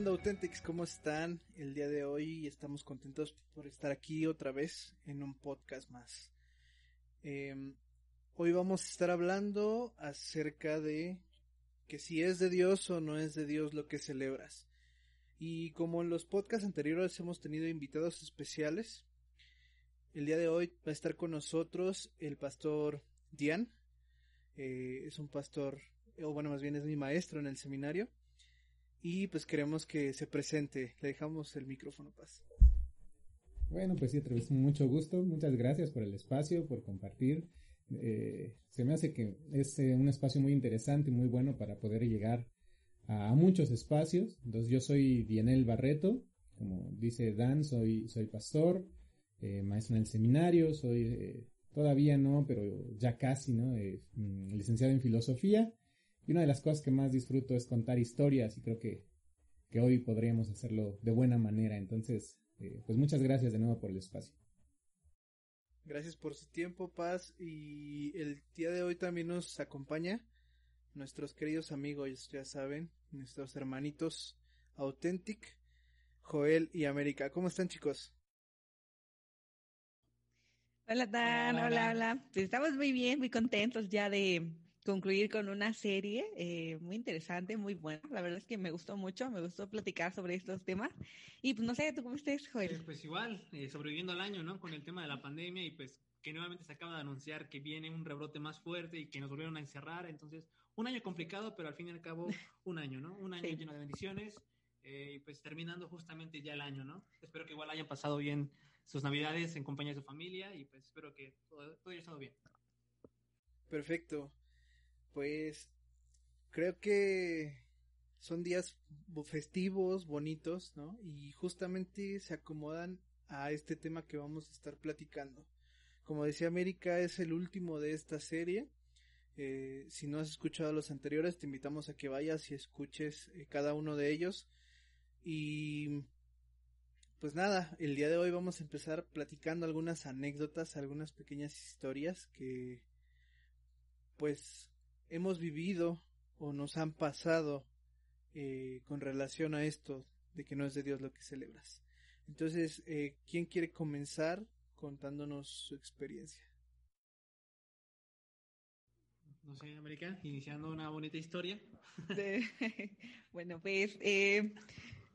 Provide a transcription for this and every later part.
¿Qué onda Authentics? ¿Cómo están el día de hoy? Estamos contentos por estar aquí otra vez en un podcast más. Em, hoy vamos a estar hablando acerca de que si es de Dios o no es de Dios lo que celebras. Y como en los podcasts anteriores hemos tenido invitados especiales, el día de hoy va a estar con nosotros el pastor Dian. Eh, es un pastor, o bueno, más bien es mi maestro en el seminario y pues queremos que se presente. Le dejamos el micrófono, Paz. Bueno, pues sí, otra vez mucho gusto. Muchas gracias por el espacio, por compartir. Eh, se me hace que es eh, un espacio muy interesante y muy bueno para poder llegar a, muchos espacios. Entonces yo soy Dienel Barreto, como dice Dan, soy, soy pastor, eh, maestro en el seminario, soy todavía no, pero ya casi, ¿no? Mm, licenciado en filosofía y una de las cosas que más disfruto es contar historias y creo que, que hoy podríamos hacerlo de buena manera. Entonces, eh, pues muchas gracias de nuevo por el espacio. Gracias por su tiempo, Paz. Y el día de hoy también nos acompaña nuestros queridos amigos, ya saben, nuestros hermanitos Authentic, Joel y América. ¿Cómo están, chicos? Hola, Dan. Hola, hola. Pues estamos muy bien, muy contentos ya de concluir con una serie eh, muy interesante, muy buena. La verdad es que me gustó mucho, me gustó platicar sobre estos temas. Y pues no sé, ¿tú cómo estás, Joel? Eh, pues igual, eh, sobreviviendo al año, ¿no? Con el tema de la pandemia y pues que nuevamente se acaba de anunciar que viene un rebrote más fuerte y que nos volvieron a encerrar. Entonces, un año complicado, pero al fin y al cabo, un año, ¿no? Un año lleno de bendiciones. y pues terminando justamente ya el año, ¿no? Espero que igual hayan pasado bien sus navidades en compañía de su familia y pues espero que todo, todo haya estado bien. Perfecto. Pues creo que son días festivos, bonitos, ¿no? Y justamente se acomodan a este tema que vamos a estar platicando. Como decía América, es el último de esta serie. Eh, si no has escuchado los anteriores, te invitamos a que vayas y escuches eh, cada uno de ellos. Y pues nada, el día de hoy vamos a empezar platicando algunas anécdotas, algunas pequeñas historias que pues hemos vivido o nos han pasado eh, con relación a esto de que no es de Dios lo que celebras. Entonces, eh, ¿quién quiere comenzar contándonos su experiencia? No sé, América, iniciando una bonita historia. bueno, pues eh,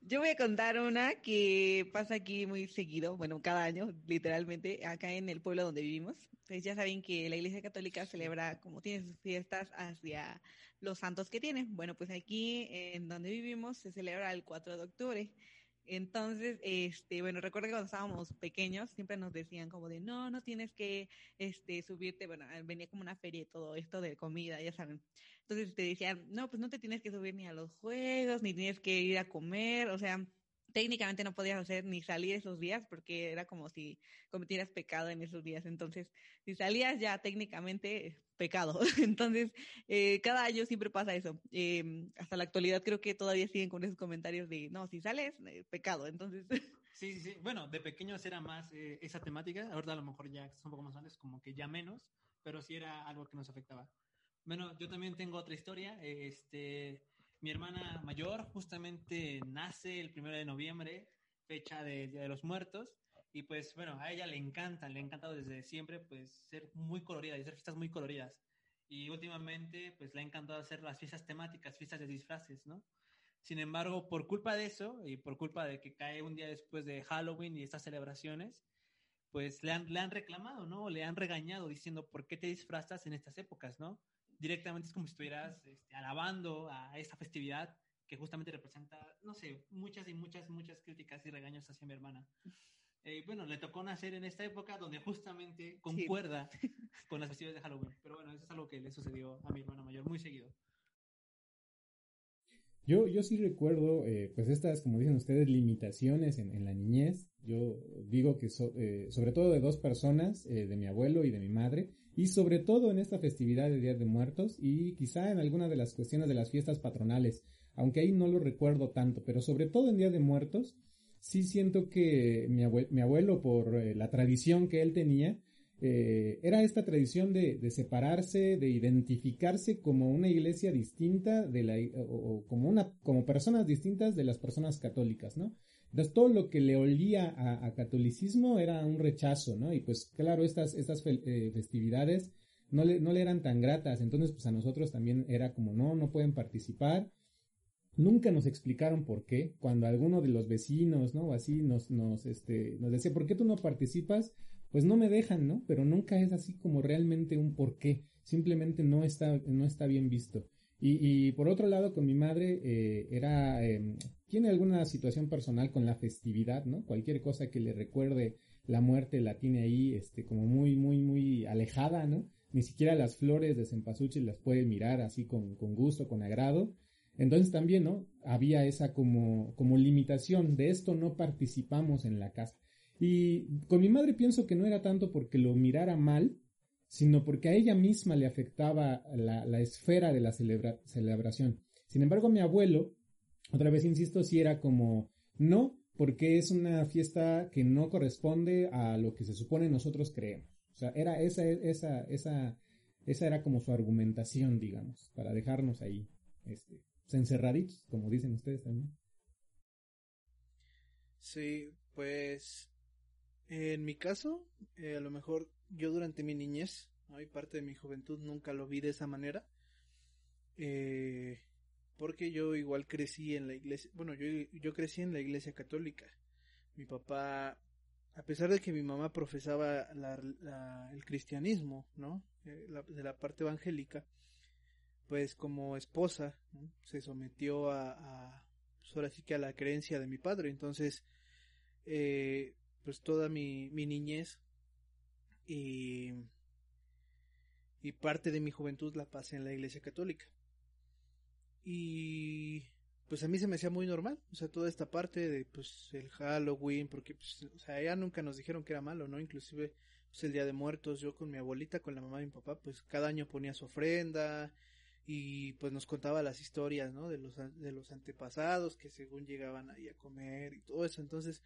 yo voy a contar una que pasa aquí muy seguido, bueno, cada año, literalmente, acá en el pueblo donde vivimos. Pues ya saben que la Iglesia Católica celebra, como tiene sus fiestas, hacia los santos que tiene. Bueno, pues aquí en donde vivimos se celebra el 4 de octubre. Entonces, este, bueno, recuerdo que cuando estábamos pequeños siempre nos decían como de, no, no tienes que, este, subirte, bueno, venía como una feria y todo esto de comida, ya saben. Entonces te decían, no, pues no te tienes que subir ni a los juegos, ni tienes que ir a comer, o sea, técnicamente no podías hacer ni salir esos días porque era como si cometieras pecado en esos días. Entonces, si salías ya técnicamente pecado. Entonces, eh, cada año siempre pasa eso. Eh, hasta la actualidad creo que todavía siguen con esos comentarios de, no, si sales, eh, pecado. Entonces... Sí, sí, sí. Bueno, de pequeños era más eh, esa temática. Ahorita a lo mejor ya son un poco más grandes, como que ya menos, pero sí era algo que nos afectaba. Bueno, yo también tengo otra historia. Este, mi hermana mayor justamente nace el primero de noviembre, fecha de Día de los Muertos. Y pues bueno, a ella le encanta, le ha encantado desde siempre pues ser muy colorida y hacer fiestas muy coloridas. Y últimamente pues le ha encantado hacer las fiestas temáticas, fiestas de disfraces, ¿no? Sin embargo, por culpa de eso y por culpa de que cae un día después de Halloween y estas celebraciones, pues le han, le han reclamado, ¿no? Le han regañado diciendo, ¿por qué te disfrazas en estas épocas, ¿no? Directamente es como si estuvieras este, alabando a esta festividad que justamente representa, no sé, muchas y muchas, muchas críticas y regaños hacia mi hermana. Eh, bueno, le tocó nacer en esta época donde justamente concuerda con las festividades de Halloween. Pero bueno, eso es algo que le sucedió a mi hermana mayor muy seguido. Yo, yo sí recuerdo, eh, pues estas, como dicen ustedes, limitaciones en, en la niñez. Yo digo que eh, sobre todo de dos personas, eh, de mi abuelo y de mi madre, y sobre todo en esta festividad de Día de Muertos y quizá en alguna de las cuestiones de las fiestas patronales, aunque ahí no lo recuerdo tanto, pero sobre todo en Día de Muertos, sí siento que mi, mi abuelo, por la tradición que él tenía, eh, era esta tradición de, de, separarse, de identificarse como una iglesia distinta de la, o, como una, como personas distintas de las personas católicas, ¿no? Entonces todo lo que le olía a, catolicismo era un rechazo, ¿no? Y pues claro, estas, estas eh, festividades no le, no le eran tan gratas, entonces pues a nosotros también era como, no, no pueden participar. Nunca nos explicaron por qué, cuando alguno de los vecinos, ¿no? O así nos, nos, este, nos decía, ¿por qué tú no participas? Pues no me dejan, ¿no? Pero nunca es así como realmente un por qué, simplemente no está, no está bien visto. Y, por otro lado, con mi madre, eh, era, eh, tiene alguna situación personal con la festividad, ¿no? Cualquier cosa que le recuerde la muerte la tiene ahí, este, como muy, muy, muy alejada, ¿no? Ni siquiera las flores de cempasúchil las puede mirar así con, con gusto, con agrado. Entonces también, ¿no? Había esa como, como limitación, de esto no participamos en la casa. Y con mi madre pienso que no era tanto porque lo mirara mal, sino porque a ella misma le afectaba la, la esfera de la celebración. Sin embargo, mi abuelo, otra vez insisto, si era como, no, porque es una fiesta que no corresponde a lo que se supone nosotros creemos. O sea, era esa, esa, esa, esa era como su argumentación, digamos, para dejarnos ahí, este, encerraditos, como dicen ustedes también. Sí, pues en mi caso, eh, a lo mejor yo durante mi niñez, ¿no? y parte de mi juventud nunca lo vi de esa manera, eh, porque yo igual crecí en la iglesia, bueno, yo, yo crecí en la iglesia católica. Mi papá, a pesar de que mi mamá profesaba el cristianismo, ¿no? Eh, de la parte evangélica, pues como esposa se sometió a, a pues ahora sí que a la creencia de mi padre. Entonces, eh, pues toda mi, mi niñez y, y parte de mi juventud la pasé en la iglesia católica. Y pues a mí se me hacía muy normal, o sea, toda esta parte de pues el Halloween, porque pues, o sea, ya nunca nos dijeron que era malo, ¿no? Inclusive pues el Día de Muertos, yo con mi abuelita, con la mamá de mi papá, pues cada año ponía su ofrenda y pues nos contaba las historias, ¿no? De los de los antepasados que según llegaban ahí a comer y todo eso, entonces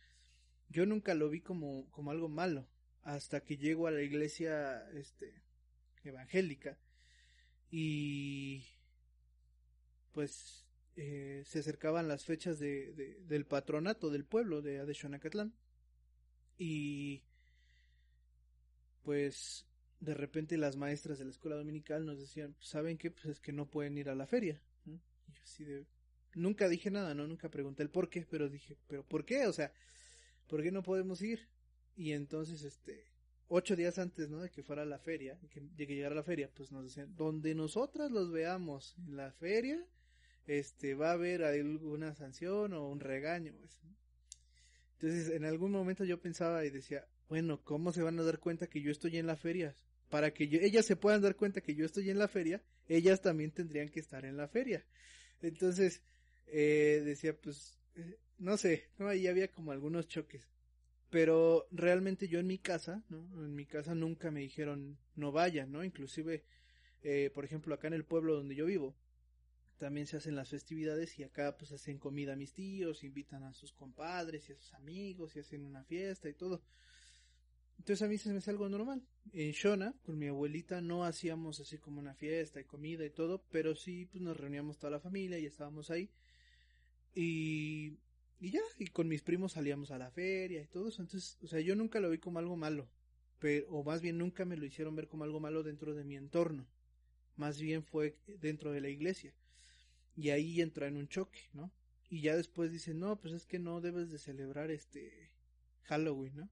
yo nunca lo vi como como algo malo hasta que llego a la iglesia este evangélica y pues eh, se acercaban las fechas de, de, del patronato del pueblo de Adeshonacatlán y pues de repente las maestras de la escuela dominical nos decían saben qué pues es que no pueden ir a la feria y yo así de nunca dije nada no nunca pregunté el por qué pero dije pero por qué o sea por qué no podemos ir y entonces este ocho días antes, ¿no? De que fuera la feria, de que llegara la feria, pues nos decían, donde nosotras los veamos en la feria, este, va a haber alguna sanción o un regaño. Pues. Entonces, en algún momento yo pensaba y decía, bueno, ¿cómo se van a dar cuenta que yo estoy en la feria? Para que yo, ellas se puedan dar cuenta que yo estoy en la feria, ellas también tendrían que estar en la feria. Entonces, eh, decía, pues, eh, no sé, ¿no? Ahí había como algunos choques. Pero realmente yo en mi casa, ¿no? En mi casa nunca me dijeron no vayan, ¿no? Inclusive, eh, por ejemplo, acá en el pueblo donde yo vivo, también se hacen las festividades y acá pues hacen comida a mis tíos, invitan a sus compadres y a sus amigos y hacen una fiesta y todo. Entonces a mí se me hace algo normal. En Shona, con mi abuelita, no hacíamos así como una fiesta y comida y todo, pero sí pues nos reuníamos toda la familia y estábamos ahí. Y, y ya, y con mis primos salíamos a la feria y todo. Entonces, o sea, yo nunca lo vi como algo malo, pero, o más bien nunca me lo hicieron ver como algo malo dentro de mi entorno. Más bien fue dentro de la iglesia y ahí entra en un choque, ¿no? Y ya después dicen, no, pues es que no debes de celebrar este Halloween, ¿no?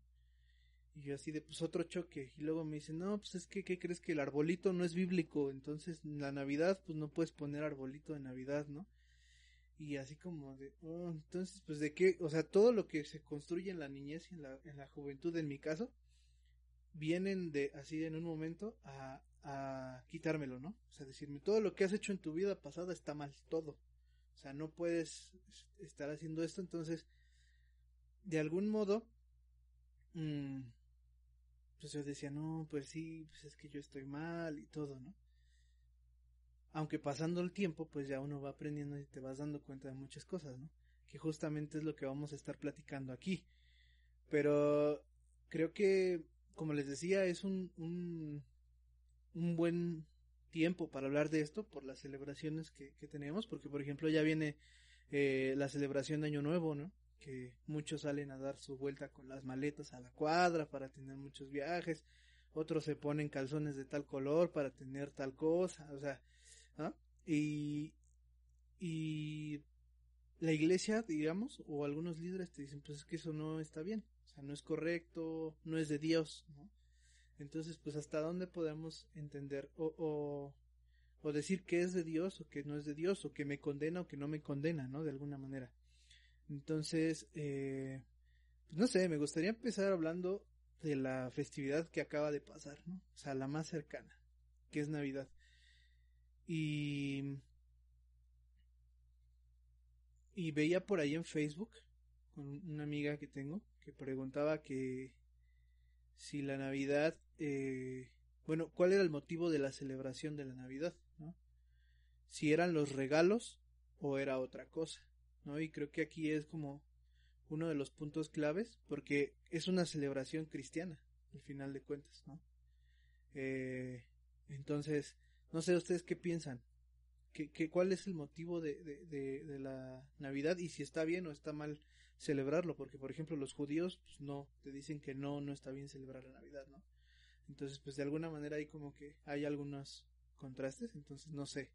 Y yo así de, pues otro choque. Y luego me dicen, no, pues es que, ¿qué crees que el arbolito no es bíblico? Entonces, en la Navidad, pues no puedes poner arbolito de Navidad, ¿no? Y así como de, oh, entonces, pues de qué, o sea, todo lo que se construye en la niñez y en la, en la juventud, en mi caso, vienen de, así en un momento, a, a quitármelo, ¿no? O sea, decirme, todo lo que has hecho en tu vida pasada está mal, todo. O sea, no puedes estar haciendo esto, entonces, de algún modo, mmm, pues yo decía, no, pues sí, pues es que yo estoy mal y todo, ¿no? Aunque pasando el tiempo, pues ya uno va aprendiendo y te vas dando cuenta de muchas cosas, ¿no? Que justamente es lo que vamos a estar platicando aquí. Pero creo que como les decía, es un, un buen tiempo para hablar de esto por las celebraciones que, que tenemos, porque por ejemplo ya viene eh, la celebración de Año Nuevo, ¿no? Que muchos salen a dar su vuelta con las maletas a la cuadra para tener muchos viajes, otros se ponen calzones de tal color para tener tal cosa, o sea. Y, y la iglesia, digamos, o algunos líderes te dicen, pues es que eso no está bien, o sea, no es correcto, no es de Dios, ¿no? Entonces, pues hasta dónde podemos entender o, o, decir que es de Dios o que no es de Dios, o que me condena o que no me condena, ¿no? De alguna manera. Entonces, eh, no sé, me gustaría empezar hablando de la festividad que acaba de pasar, ¿no? O sea, la más cercana, que es Navidad. Y y veía por ahí en Facebook con una amiga que tengo que preguntaba que si la Navidad, eh, bueno, cuál era el motivo de la celebración de la Navidad, ¿no? Si eran los regalos o era otra cosa, ¿no? Y creo que aquí es como uno de los puntos claves porque es una celebración cristiana, al final de cuentas, ¿no? Eh, entonces, no sé ustedes qué piensan, ¿Qué, qué, cuál es el motivo de, de, de, de, la Navidad y si está bien o está mal celebrarlo, porque por ejemplo los judíos pues no, te dicen que no, no está bien celebrar la Navidad, ¿no? Entonces pues de alguna manera hay como que hay algunos contrastes, entonces no sé,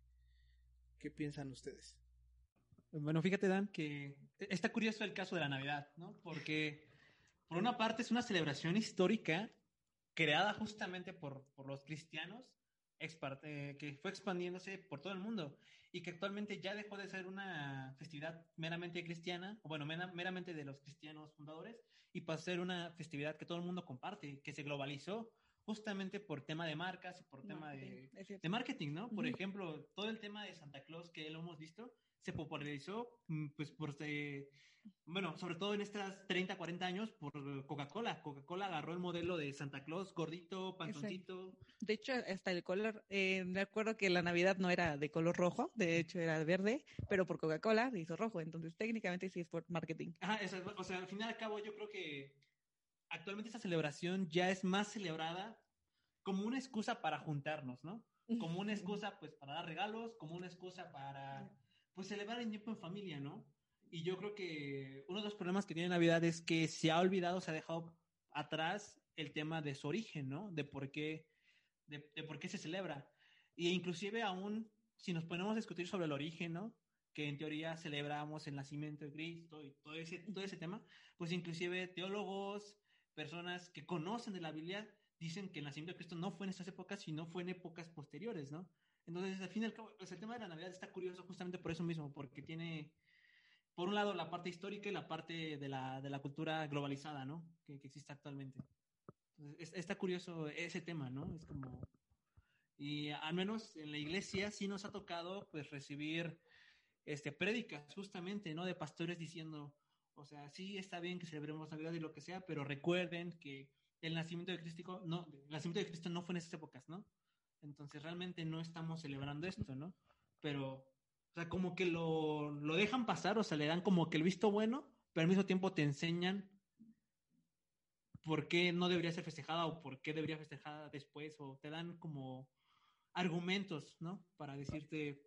¿qué piensan ustedes? Bueno, fíjate Dan que está curioso el caso de la Navidad, ¿no? Porque por una parte es una celebración histórica creada justamente por, por los cristianos eh, que fue expandiéndose por todo el mundo y que actualmente ya dejó de ser una festividad meramente cristiana, o bueno, meramente de los cristianos fundadores, y pasó a ser una festividad que todo el mundo comparte, que se globalizó justamente por tema de marcas y por tema de, de, marketing, ¿no? Por uh -huh. ejemplo, todo el tema de Santa Claus que lo hemos visto se popularizó, pues, por, eh, bueno, sobre todo en estas 30, 40 años por Coca-Cola. Coca-Cola agarró el modelo de Santa Claus, gordito, pantoncito. De hecho, hasta el color, eh, me acuerdo que la Navidad no era de color rojo, de hecho era verde, pero por Coca-Cola se hizo rojo, entonces técnicamente sí es por marketing. Ajá, eso, o sea, al final y al cabo yo creo que actualmente esta celebración ya es más celebrada como una excusa para juntarnos, ¿no? Como una excusa, pues, para dar regalos, como una excusa para pues celebrar el tiempo en familia, ¿no? Y yo creo que uno de los problemas que tiene Navidad es que se ha olvidado, se ha dejado atrás el tema de su origen, ¿no? De por qué, de, por qué se celebra. Y inclusive aún, si nos ponemos a discutir sobre el origen, ¿no? Que en teoría celebramos el nacimiento de Cristo y todo ese, todo ese tema, pues inclusive teólogos, personas que conocen de la Biblia, dicen que el nacimiento de Cristo no fue en estas épocas, sino fue en épocas posteriores, ¿no? Entonces, al fin y al cabo, pues el tema de la Navidad está curioso justamente por eso mismo, porque tiene, por un lado, la parte histórica y la parte de la, de la cultura globalizada, ¿no? Que, que existe actualmente. Entonces, está curioso ese tema, ¿no? Es como... Y al menos en la iglesia sí nos ha tocado, pues, recibir este, prédicas, justamente, ¿no? De pastores diciendo, o sea, sí está bien que celebremos Navidad y lo que sea, pero recuerden que el nacimiento de Cristo no, el nacimiento de Cristo no fue en esas épocas, ¿no? Entonces realmente no estamos celebrando esto, ¿no? Pero, o sea, como que lo, lo dejan pasar, o sea, le dan como que el visto bueno, pero al mismo tiempo te enseñan por qué no debería ser festejada o por qué debería festejada después, o te dan como argumentos, ¿no? Para decirte,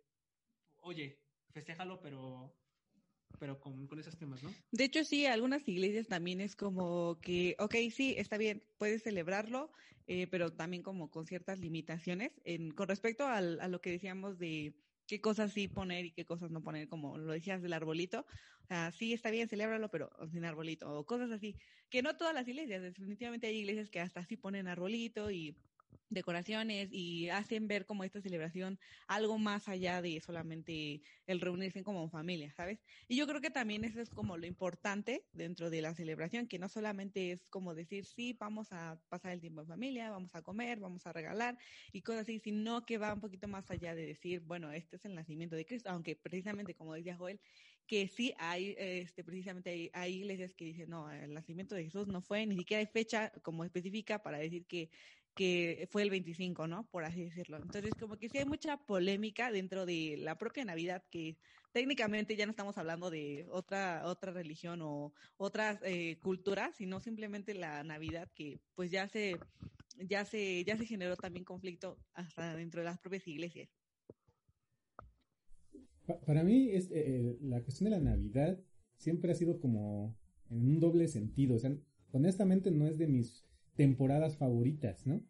oye, festéjalo, pero pero con, esos temas, ¿no? De hecho, sí, algunas iglesias también es como que, ok, sí, está bien, puedes celebrarlo, eh, pero también como con ciertas limitaciones. Con respecto al, a lo que decíamos de qué cosas sí poner y qué cosas no poner, como lo decías del arbolito, sí, está bien, celébralo, pero sin arbolito, o cosas así. Que no todas las iglesias, definitivamente hay iglesias que hasta sí ponen arbolito y decoraciones y hacen ver como esta celebración algo más allá de solamente el reunirse como familia, ¿sabes? Y yo creo que también eso es como lo importante dentro de la celebración, que no solamente es como decir, sí, vamos a pasar el tiempo en familia, vamos a comer, vamos a regalar y cosas así, sino que va un poquito más allá de decir, bueno, este es el nacimiento de Cristo, aunque precisamente como decía Joel, que sí hay, este, precisamente hay, iglesias que dicen, no, el nacimiento de Jesús no fue, ni siquiera hay fecha como específica para decir que que fue el 25, ¿no? Por así decirlo. Entonces, como que sí hay mucha polémica dentro de la propia Navidad, que técnicamente ya no estamos hablando de otra, otra religión o otras eh, culturas, sino simplemente la Navidad que pues ya se, ya se, ya se generó también conflicto hasta dentro de las propias iglesias. para mí, es, eh, la cuestión de la Navidad siempre ha sido como en un doble sentido. O sea, honestamente no es de mis temporadas favoritas, ¿no?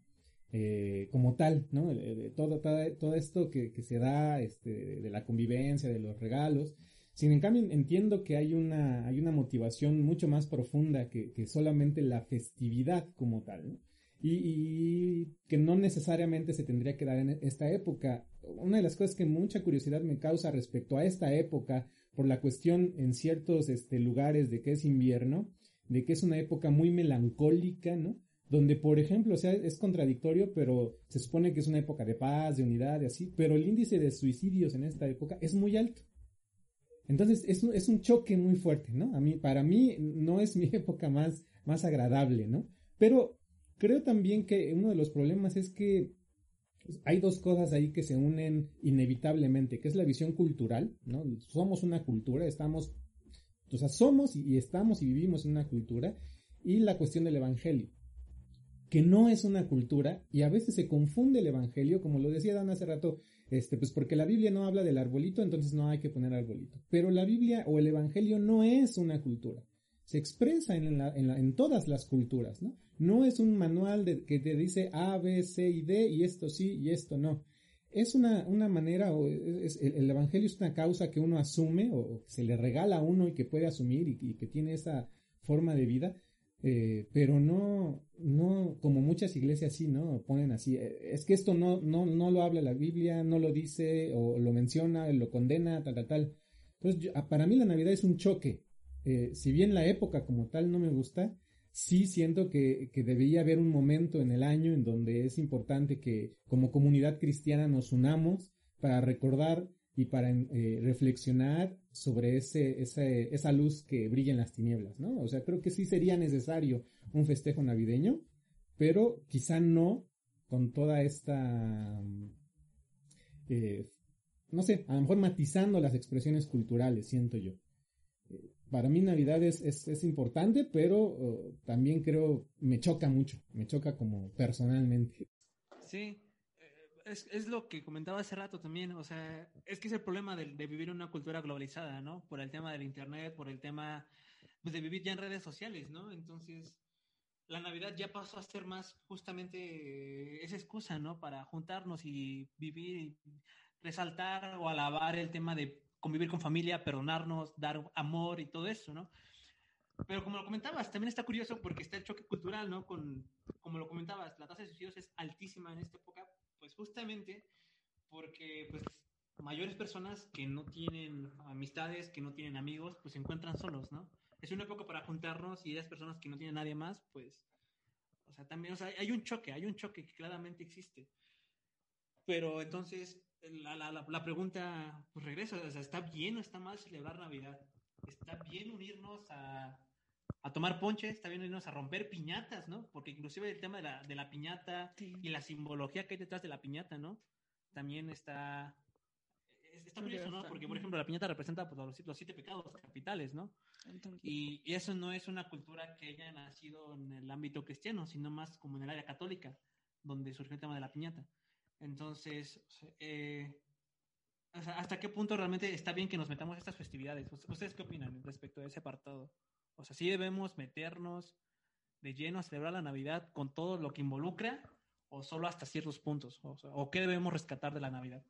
Eh, como tal, ¿no? todo, todo, esto que, se da este, de la convivencia, de los regalos. Sin en cambio, entiendo que hay una, hay una motivación mucho más profunda que, solamente la festividad como tal, ¿no? Y, y, que no necesariamente se tendría que dar en esta época. Una de las cosas que mucha curiosidad me causa respecto a esta época, por la cuestión en ciertos este, lugares de que es invierno, de que es una época muy melancólica, ¿no? Donde, por ejemplo, sea, es contradictorio, pero se supone que es una época de paz, de unidad, y así, pero el índice de suicidios en esta época es muy alto. Entonces, es un, es un choque muy fuerte, ¿no? A mí, para mí, no es mi época más, más agradable, ¿no? Pero creo también que uno de los problemas es que hay dos cosas ahí que se unen inevitablemente, que es la visión cultural, ¿no? Somos una cultura, estamos, o sea, somos y estamos y vivimos en una cultura, y la cuestión del evangelio que no es una cultura y a veces se confunde el evangelio, como lo decía Dan hace rato, este, pues porque la Biblia no habla del arbolito, entonces no hay que poner arbolito. Pero la Biblia o el evangelio no es una cultura. Se expresa en, en, todas las culturas, ¿no? No es un manual de, que te dice A, B, C y D y esto sí y esto no. Es una, una manera, o es, el, evangelio es una causa que uno asume o, se le regala a uno y que puede asumir y que tiene esa forma de vida, eh, pero no, no, como muchas iglesias sí, ¿no? Ponen así, eh, es que esto no, no, no lo habla la Biblia, no lo dice, o lo menciona, lo condena, tal, tal, tal. Entonces, para mí la Navidad es un choque. Eh, si bien la época como tal no me gusta, sí siento que, que debería haber un momento en el año en donde es importante que como comunidad cristiana nos unamos para recordar y para eh, reflexionar sobre ese, esa luz que brilla en las tinieblas, ¿no? O sea, creo que sí sería necesario un festejo navideño, pero quizá no con toda esta, eh, no sé, a lo mejor matizando las expresiones culturales, siento yo. Eh, para mí Navidad es, es, importante, pero oh, también creo, me choca mucho, me choca como personalmente. Sí, es, es, lo que comentaba hace rato también, o sea, es que es el problema de, vivir en una cultura globalizada, ¿no? Por el tema del Internet, por el tema pues, de vivir ya en redes sociales, ¿no? Entonces, la Navidad ya pasó a ser más justamente esa excusa, ¿no? Para juntarnos y vivir, resaltar o alabar el tema de convivir con familia, perdonarnos, dar amor y todo eso, ¿no? Pero como lo comentabas, también está curioso porque está el choque cultural, ¿no? Con, como lo comentabas, la tasa de suicidios es altísima en esta época pues justamente porque pues mayores personas que no tienen amistades, que no tienen amigos, pues se encuentran solos, ¿no? Es una época para juntarnos y esas personas que no tienen nadie más, pues, o sea, también, o sea, hay un choque, hay un choque que claramente existe. Pero entonces, la, la, la, pregunta, pues regresa, o sea, ¿está bien o está mal celebrar Navidad? ¿Está bien unirnos a, a tomar ponche, está bien irnos a romper piñatas, ¿no? Porque inclusive el tema de la, de la piñata y la simbología que hay detrás de la piñata, ¿no? También está... Está curioso, ¿no? Porque, por ejemplo, la piñata representa pues, los, siete pecados capitales, ¿no? Y, y, eso no es una cultura que haya nacido en el ámbito cristiano, sino más como en el área católica, donde surgió el tema de la piñata. Entonces, eh, ¿hasta qué punto realmente está bien que nos metamos a estas festividades? ¿Ustedes qué opinan respecto a ese apartado? O sea, sí debemos meternos de lleno a celebrar la Navidad con todo lo que involucra o solo hasta ciertos puntos. O, qué debemos rescatar de la Navidad.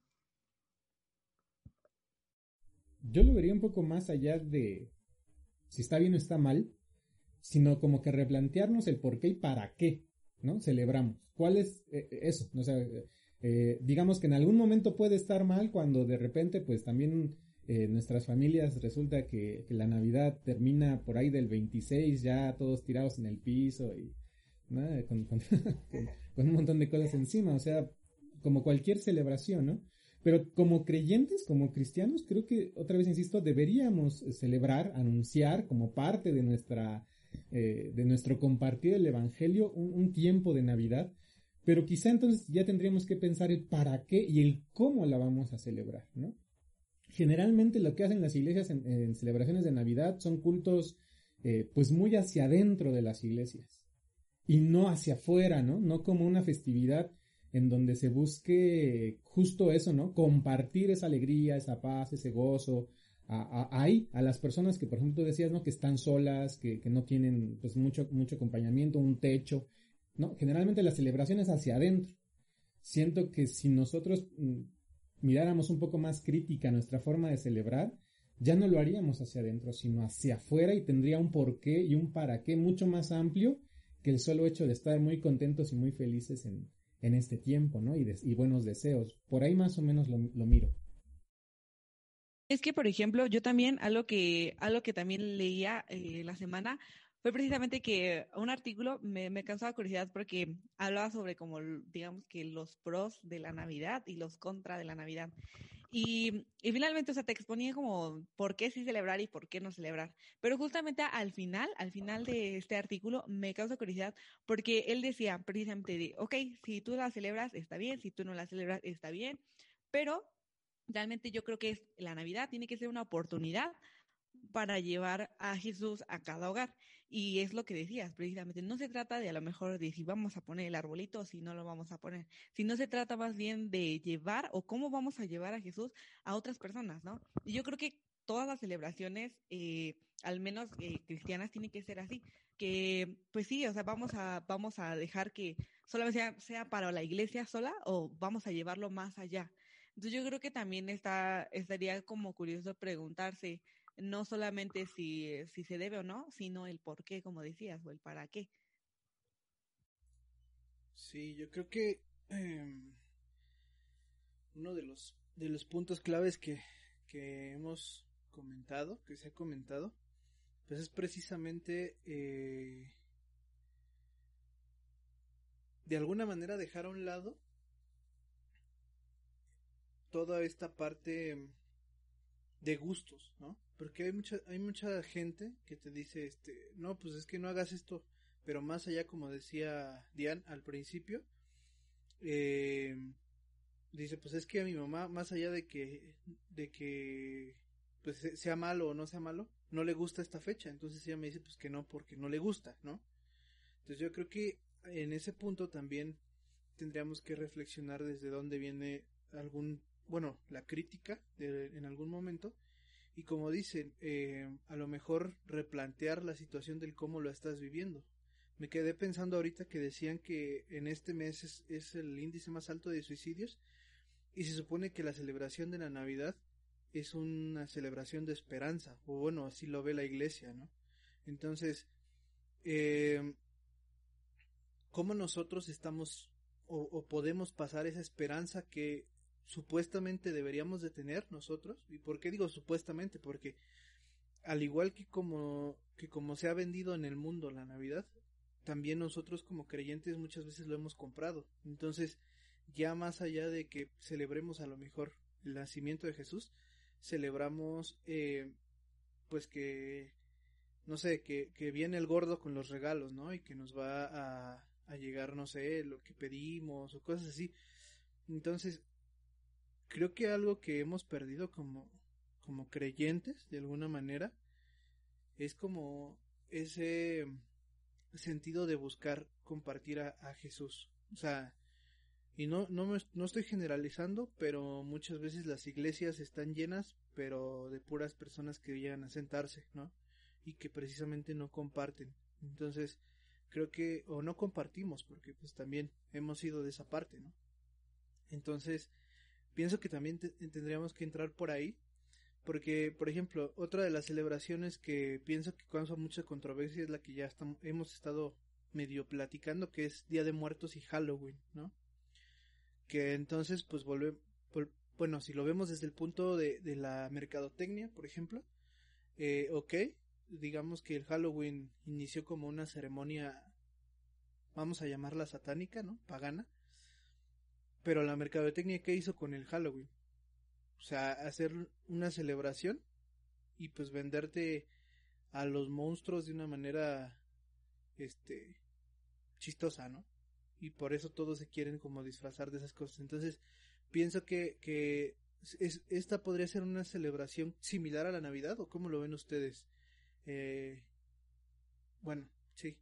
Yo lo vería un poco más allá de si está bien o está mal, sino como que replantearnos el por qué y para qué, ¿no? Celebramos. ¿Cuál es eh, eso? O sea, eh, digamos que en algún momento puede estar mal cuando de repente, pues también eh, nuestras familias resulta que, la Navidad termina por ahí del 26, ya todos tirados en el piso y con, un montón de cosas encima, o sea, como cualquier celebración, ¿no? Pero como creyentes, como cristianos, creo que, otra vez insisto, deberíamos celebrar, anunciar como parte de nuestra, eh, de nuestro compartir el Evangelio un, tiempo de Navidad, Pero quizá entonces ya tendríamos que pensar el para qué y el cómo la vamos a celebrar, ¿no? Generalmente lo que hacen las iglesias en, celebraciones de Navidad son cultos eh, pues muy hacia adentro de las iglesias y no hacia afuera, ¿no? No como una festividad en donde se busque justo eso, ¿no? Compartir esa alegría, esa paz, ese gozo, ahí, a, las personas que, por ejemplo, tú decías, ¿no? Que están solas, que, que no tienen, pues, mucho, mucho acompañamiento, un techo, ¿no? Generalmente la celebración es hacia adentro. Siento que si nosotros mm, miráramos un poco más crítica nuestra forma de celebrar, ya no lo haríamos hacia adentro, sino hacia afuera y tendría un porqué y un para qué mucho más amplio que el solo hecho de estar muy contentos y muy felices en, en este tiempo, ¿no? Y, y, buenos deseos. Por ahí más o menos lo, lo, miro. Es que, por ejemplo, yo también, algo que, algo que también leía eh, la semana, fue precisamente que un artículo me, me causaba curiosidad porque hablaba sobre como, digamos que los pros de la Navidad y los contra de la Navidad. Y, y, finalmente, o sea, te exponía como por qué sí celebrar y por qué no celebrar. Pero justamente al final, al final de este artículo, me causa curiosidad porque él decía precisamente de, ok, si tú la celebras, está bien, si tú no la celebras, está bien, pero realmente yo creo que la Navidad tiene que ser una oportunidad para llevar a Jesús a cada hogar. Y es lo que decías, precisamente, no se trata de a lo mejor de si vamos a poner el arbolito o si no lo vamos a poner, sino se trata más bien de llevar o cómo vamos a llevar a Jesús a otras personas, ¿no? Y yo creo que todas las celebraciones, eh, al menos eh, cristianas, tienen que ser así, que pues sí, o sea, vamos a, vamos a dejar que solamente sea, sea para la iglesia sola o vamos a llevarlo más allá. Entonces yo creo que también está, estaría como curioso preguntarse, no solamente si, eh, si se debe o no, sino el por qué, como decías, o el para qué. Sí, yo creo que em, uno de los, de los puntos claves que, que hemos comentado, que se ha comentado, pues es precisamente eh, de alguna manera dejar a un lado toda esta parte de gustos, ¿no? Porque hay mucha, hay mucha gente que te dice, este, no, pues es que no hagas esto, pero más allá, como decía Diane al principio, eh, dice, pues es que a mi mamá, más allá de que, de que, pues sea malo o no sea malo, no le gusta esta fecha, entonces ella me dice, pues que no, porque no le gusta, ¿no? Entonces yo creo que en ese punto también tendríamos que reflexionar desde dónde viene algún, bueno, la crítica en algún momento y como dicen, eh, a lo mejor replantear la situación del cómo lo estás viviendo. Me quedé pensando ahorita que decían que en este mes es, es el índice más alto de suicidios y se supone que la celebración de la Navidad es una celebración de esperanza, o bueno, así lo ve la iglesia, ¿no? Entonces, eh, ¿cómo nosotros estamos o, podemos pasar esa esperanza que supuestamente deberíamos de tener nosotros. ¿Y por qué digo supuestamente? Porque al igual que como, que como se ha vendido en el mundo la Navidad, también nosotros como creyentes muchas veces lo hemos comprado. Entonces, ya más allá de que celebremos a lo mejor el nacimiento de Jesús, celebramos eh, pues que no sé, que, que viene el gordo con los regalos, ¿no? Y que nos va a, a llegar, no sé, lo que pedimos o cosas así. Entonces, creo que algo que hemos perdido como, como creyentes, de alguna manera, es como ese sentido de buscar compartir a, Jesús. O sea, y no, no, me, no estoy generalizando, pero muchas veces las iglesias están llenas, pero de puras personas que llegan a sentarse, ¿no? Y que precisamente no comparten. Entonces, creo que, o no compartimos, porque pues también hemos sido de esa parte, ¿no? Entonces, pienso que también tendríamos que entrar por ahí. Porque, por ejemplo, otra de las celebraciones que pienso que causa mucha controversia es la que ya estamos, hemos estado medio platicando, que es Día de Muertos y Halloween, ¿no? Que entonces, pues volvemos, bueno, si lo vemos desde el punto de, de la mercadotecnia, por ejemplo, eh, ok, digamos que el Halloween inició como una ceremonia, vamos a llamarla satánica, ¿no? Pagana, pero la mercadotecnia, ¿qué hizo con el Halloween? O sea, hacer una celebración y pues venderte a los monstruos de una manera, este, chistosa, ¿no? Y por eso todos se quieren como disfrazar de esas cosas. Entonces, pienso que, que es, esta podría ser una celebración similar a la Navidad, ¿o cómo lo ven ustedes? Eh, bueno, sí.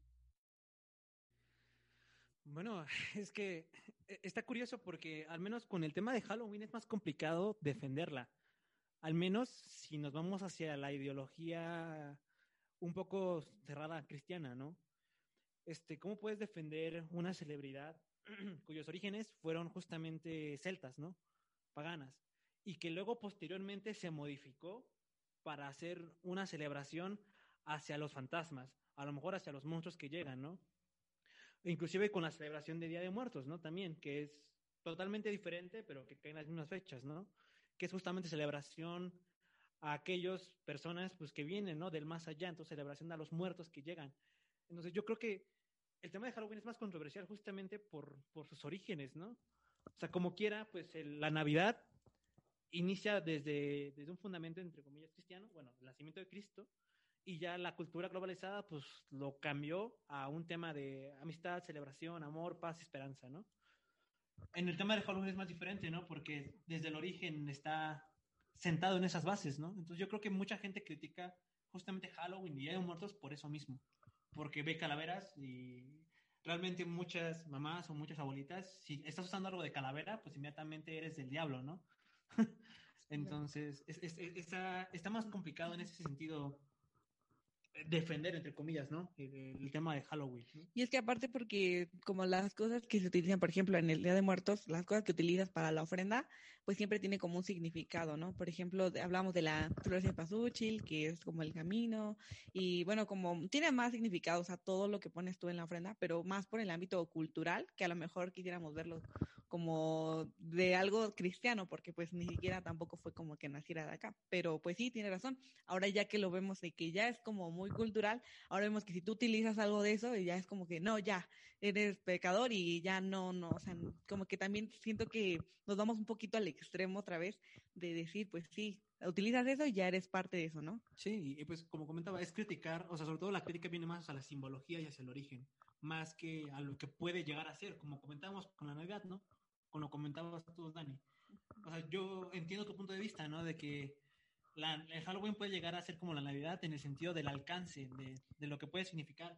Bueno, es que e, está curioso porque al menos con el tema de Halloween es más complicado defenderla. Al menos si nos vamos hacia la ideología un poco cerrada cristiana, ¿no? Este, ¿cómo puedes defender una celebridad cuyos orígenes fueron justamente celtas, ¿no? Paganas. Y que luego posteriormente se modificó para hacer una celebración hacia los fantasmas, a lo mejor hacia los monstruos que llegan, ¿no? Inclusive con la celebración de Día de Muertos, ¿no? También, que es totalmente diferente, pero que cae en las mismas fechas, ¿no? Que es justamente celebración a aquellas personas pues que vienen, ¿no? Del más allá, entonces celebración a los muertos que llegan. Entonces yo creo que el tema de Halloween es más controversial justamente por, por sus orígenes, ¿no? O sea, como quiera, pues la Navidad inicia desde, desde un fundamento, entre comillas, cristiano, bueno, el nacimiento de Cristo, y ya la cultura globalizada pues lo cambió a un tema de amistad, celebración, amor, paz, esperanza, ¿no? En el tema de Halloween es más diferente, ¿no? Porque desde el origen está sentado en esas bases, ¿no? Entonces yo creo que mucha gente critica justamente Halloween y Día de Muertos por eso mismo, porque ve calaveras y realmente muchas mamás o muchas abuelitas, si estás usando algo de calavera, pues inmediatamente eres del diablo, ¿no? Entonces, está, está más complicado en ese sentido defender, entre comillas, ¿no? El, tema de Halloween. Y es que aparte porque como las cosas que se utilizan, por ejemplo, en el Día de Muertos, las cosas que utilizas para la ofrenda, pues siempre tiene como un significado, ¿no? Por ejemplo, hablamos de la flor de pasúchil, que es como el camino, y bueno, como tiene más significados a todo lo que pones tú en la ofrenda, pero más por el ámbito cultural, que a lo mejor quisiéramos verlo como de algo cristiano, porque pues ni siquiera tampoco fue como que naciera de acá. Pero pues sí, tiene razón. Ahora ya que lo vemos y que ya es como muy cultural, ahora vemos que si tú utilizas algo de eso, ya es como que no, ya eres pecador y ya no, no, o sea, como que también siento que nos vamos un poquito al extremo otra vez de decir, pues sí, utilizas eso y ya eres parte de eso, ¿no? Sí, y pues como comentaba, es criticar, o sea, sobre todo la crítica viene más a la simbología y hacia el origen, más que a lo que puede llegar a ser, como comentábamos con la Navidad, ¿no? Como comentabas tú, Dani. O sea, yo entiendo tu punto de vista, ¿no? De que la, el Halloween puede llegar a ser como la Navidad en el sentido del alcance, de, de lo que puede significar.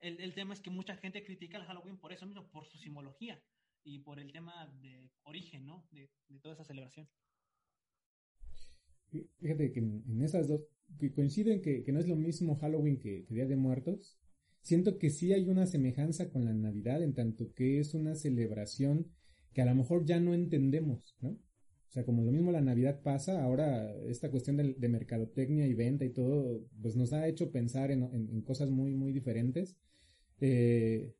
El, el, tema es que mucha gente critica el Halloween por eso mismo, por su simbología y por el tema de origen, ¿no? De, de toda esa celebración. Fíjate que en esas dos, que coinciden que, que no es lo mismo Halloween que, que Día de Muertos, siento que sí hay una semejanza con la Navidad en tanto que es una celebración que a lo mejor ya no entendemos, ¿no? O sea, como lo mismo la Navidad pasa, ahora esta cuestión de, mercadotecnia y venta y todo, pues nos ha hecho pensar en, cosas muy, muy diferentes. Eh,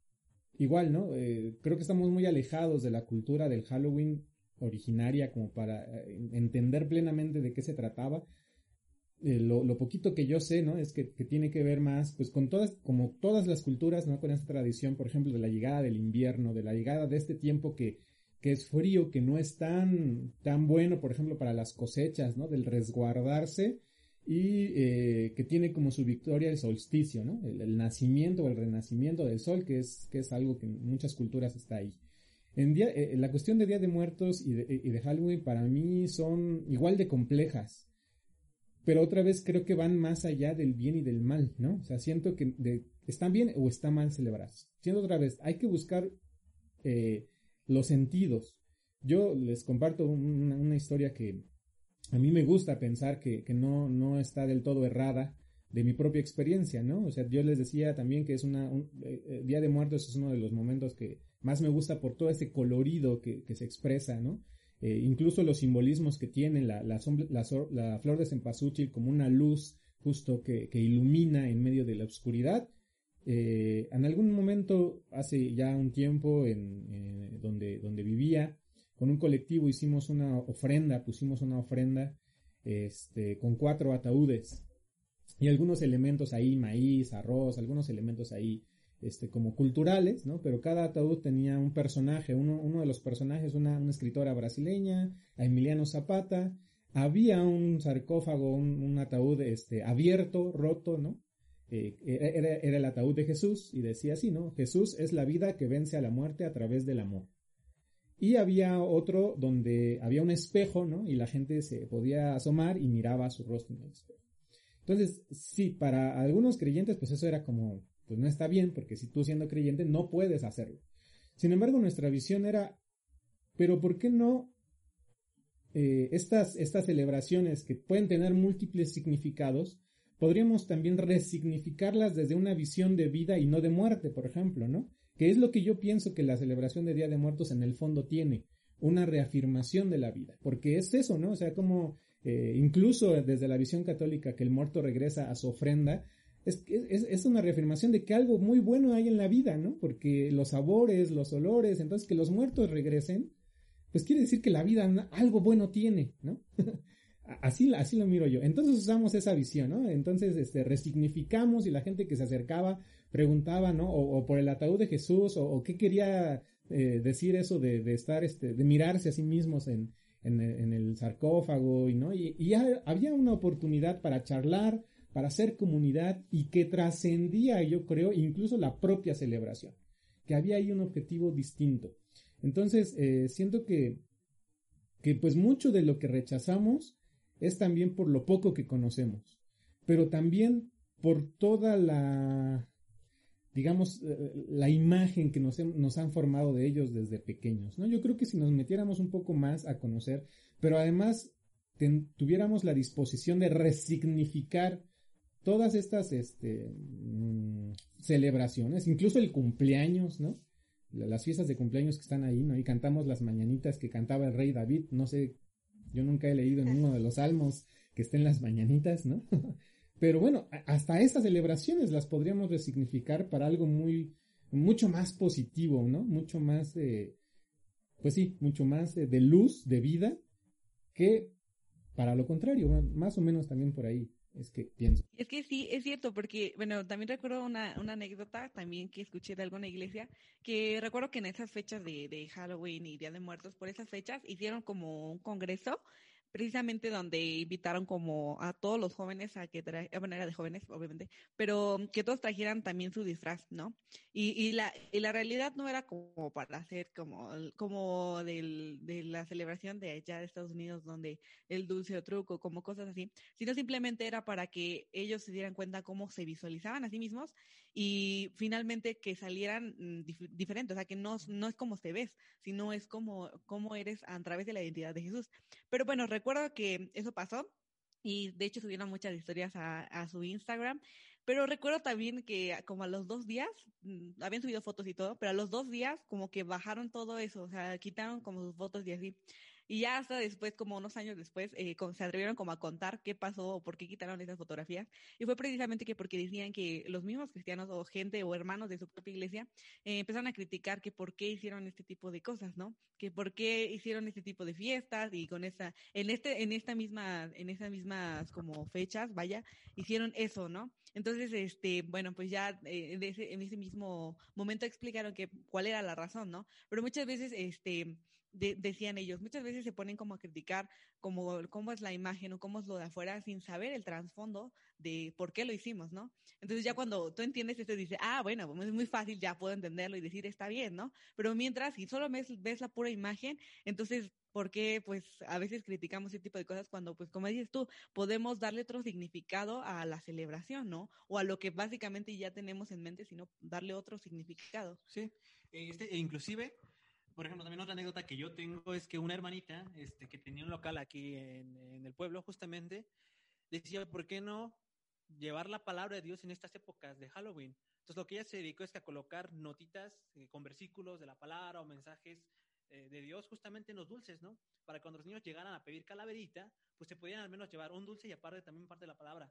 igual, ¿no? Eh, creo que estamos muy alejados de la cultura del Halloween originaria como para eh, entender plenamente de qué se trataba. lo, poquito que yo sé, ¿no? Es que, que, tiene que ver más, pues con todas, como todas las culturas, ¿no? Con esta tradición, por ejemplo, de la llegada del invierno, de la llegada de este tiempo que, que es frío, que no es tan, tan bueno, por ejemplo, para las cosechas, ¿no? Del resguardarse y eh, que tiene como su victoria el solsticio, ¿no? El, nacimiento o el renacimiento del sol, que es, que es algo que en muchas culturas está ahí. En día, eh, la cuestión de Día de Muertos y de, y de, Halloween para mí son igual de complejas, pero otra vez creo que van más allá del bien y del mal, ¿no? O sea, siento que están bien o está mal celebrados. Siento otra vez, hay que buscar eh, los sentidos. Yo les comparto una, historia que a mí me gusta pensar que, no, no está del todo errada de mi propia experiencia, ¿no? O sea, yo les decía también que es una, un, eh, eh, Día de Muertos es uno de los momentos que más me gusta por todo ese colorido que, se expresa, ¿no? Eh, incluso los simbolismos que tiene la, la, la, flor de cempasúchil como una luz justo que, que ilumina en medio de la oscuridad eh, en algún momento, hace ya un tiempo, en, eh, donde, donde vivía, con un colectivo hicimos una ofrenda, pusimos una ofrenda este, con cuatro ataúdes y algunos elementos ahí, maíz, arroz, algunos elementos ahí este, como culturales, ¿no? Pero cada ataúd tenía un personaje, uno, uno de los personajes, una, una, escritora brasileña, a Emiliano Zapata, había un sarcófago, un, un ataúd este, abierto, roto, ¿no? Eh, era, el ataúd de Jesús y decía así, ¿no? Jesús es la vida que vence a la muerte a través del amor. Y había otro donde había un espejo, ¿no? Y la gente se podía asomar y miraba su rostro en el espejo. Entonces, sí, para algunos creyentes, pues eso era como, pues no está bien, porque si tú siendo creyente no puedes hacerlo. Sin embargo, nuestra visión era, pero ¿por qué no eh, estas, estas celebraciones que pueden tener múltiples significados, podríamos también resignificarlas desde una visión de vida y no de muerte, por ejemplo, ¿no? Que es lo que yo pienso que la celebración de Día de Muertos en el fondo tiene, una reafirmación de la vida, porque es eso, ¿no? O sea, como eh, incluso desde la visión católica que el muerto regresa a su ofrenda, es, es, es, una reafirmación de que algo muy bueno hay en la vida, ¿no? Porque los sabores, los olores, entonces que los muertos regresen, pues quiere decir que la vida algo bueno tiene, ¿no? Así, así lo miro yo. Entonces usamos esa visión, ¿no? Entonces, este, resignificamos y la gente que se acercaba preguntaba, ¿no? O, por el ataúd de Jesús, o, qué quería eh, decir eso de, de, estar, este, de mirarse a sí mismos en, en, el sarcófago, y, ¿no? Y, y ya había una oportunidad para charlar, para hacer comunidad y que trascendía, yo creo, incluso la propia celebración, que había ahí un objetivo distinto. Entonces, eh, siento que, que pues mucho de lo que rechazamos es también por lo poco que conocemos, pero también por toda la, digamos, eh, la imagen que nos, nos, han formado de ellos desde pequeños, ¿no? Yo creo que si nos metiéramos un poco más a conocer, pero además tuviéramos la disposición de resignificar todas estas este, mm, celebraciones, incluso el cumpleaños, ¿no? Las fiestas de cumpleaños que están ahí, ¿no? Y cantamos las mañanitas que cantaba el rey David, no sé yo nunca he leído en uno de los salmos que estén las mañanitas, ¿no? Pero bueno, hasta estas celebraciones las podríamos resignificar para algo muy, mucho más positivo, ¿no? Mucho más, eh, pues sí, mucho más eh, de luz, de vida, que para lo contrario, más o menos también por ahí es que pienso. Es que sí, es cierto, porque, bueno, también recuerdo una, una anécdota también que escuché de alguna iglesia, que recuerdo que en esas fechas de, de Halloween y Día de Muertos, por esas fechas, hicieron como un congreso precisamente donde invitaron como a todos los jóvenes a que trajeran, bueno, era de jóvenes, obviamente, pero que todos trajeran también su disfraz, ¿no? Y, y, la, y la realidad no era como para hacer como, como del, de la celebración de allá de Estados Unidos, donde el dulce o truco, como cosas así, sino simplemente era para que ellos se dieran cuenta cómo se visualizaban a sí mismos y finalmente que salieran mm, diferentes, o sea, que no, no es como te ves, sino es como, como eres a través de la identidad de Jesús. Pero bueno, recuerdo que eso pasó y de hecho subieron muchas historias a, a su Instagram, pero recuerdo también que como a los dos días, mm, habían subido fotos y todo, pero a los dos días como que bajaron todo eso, o sea, quitaron como sus fotos y así. Y ya hasta después, como unos años después, eh, se atrevieron como a contar qué pasó o por qué quitaron esas fotografías. Y fue precisamente que porque decían que los mismos cristianos o gente o hermanos de su propia iglesia eh, empezaron a criticar que por qué hicieron este tipo de cosas, ¿no? Que por qué hicieron este tipo de fiestas y con esa, en este, en esta misma, en esas mismas como fechas, vaya, hicieron eso, ¿no? Entonces, este, bueno, pues ya eh, en, ese, mismo momento explicaron que cuál era la razón, ¿no? Pero muchas veces, este, decían ellos, muchas veces se ponen como a criticar como cómo es la imagen o cómo es lo de afuera sin saber el trasfondo de por qué lo hicimos, ¿no? Entonces ya cuando tú entiendes esto dices, ah, bueno, pues es muy fácil, ya puedo entenderlo y decir está bien, ¿no? Pero mientras, si solo ves, ves la pura imagen, entonces ¿por qué pues a veces criticamos ese tipo de cosas cuando pues como dices tú, podemos darle otro significado a la celebración, ¿no? O a lo que básicamente ya tenemos en mente, sino darle otro significado. Sí, este, e inclusive por ejemplo, también otra anécdota que yo tengo es que una hermanita este, que tenía un local aquí en, el pueblo, justamente, decía, ¿por qué no llevar la palabra de Dios en estas épocas de Halloween? Entonces, lo que ella se dedicó es a colocar notitas eh, con versículos de la palabra o mensajes eh, de Dios justamente en los dulces, ¿no? Para cuando los niños llegaran a pedir calaverita, pues se podían al menos llevar un dulce y aparte también parte de la palabra.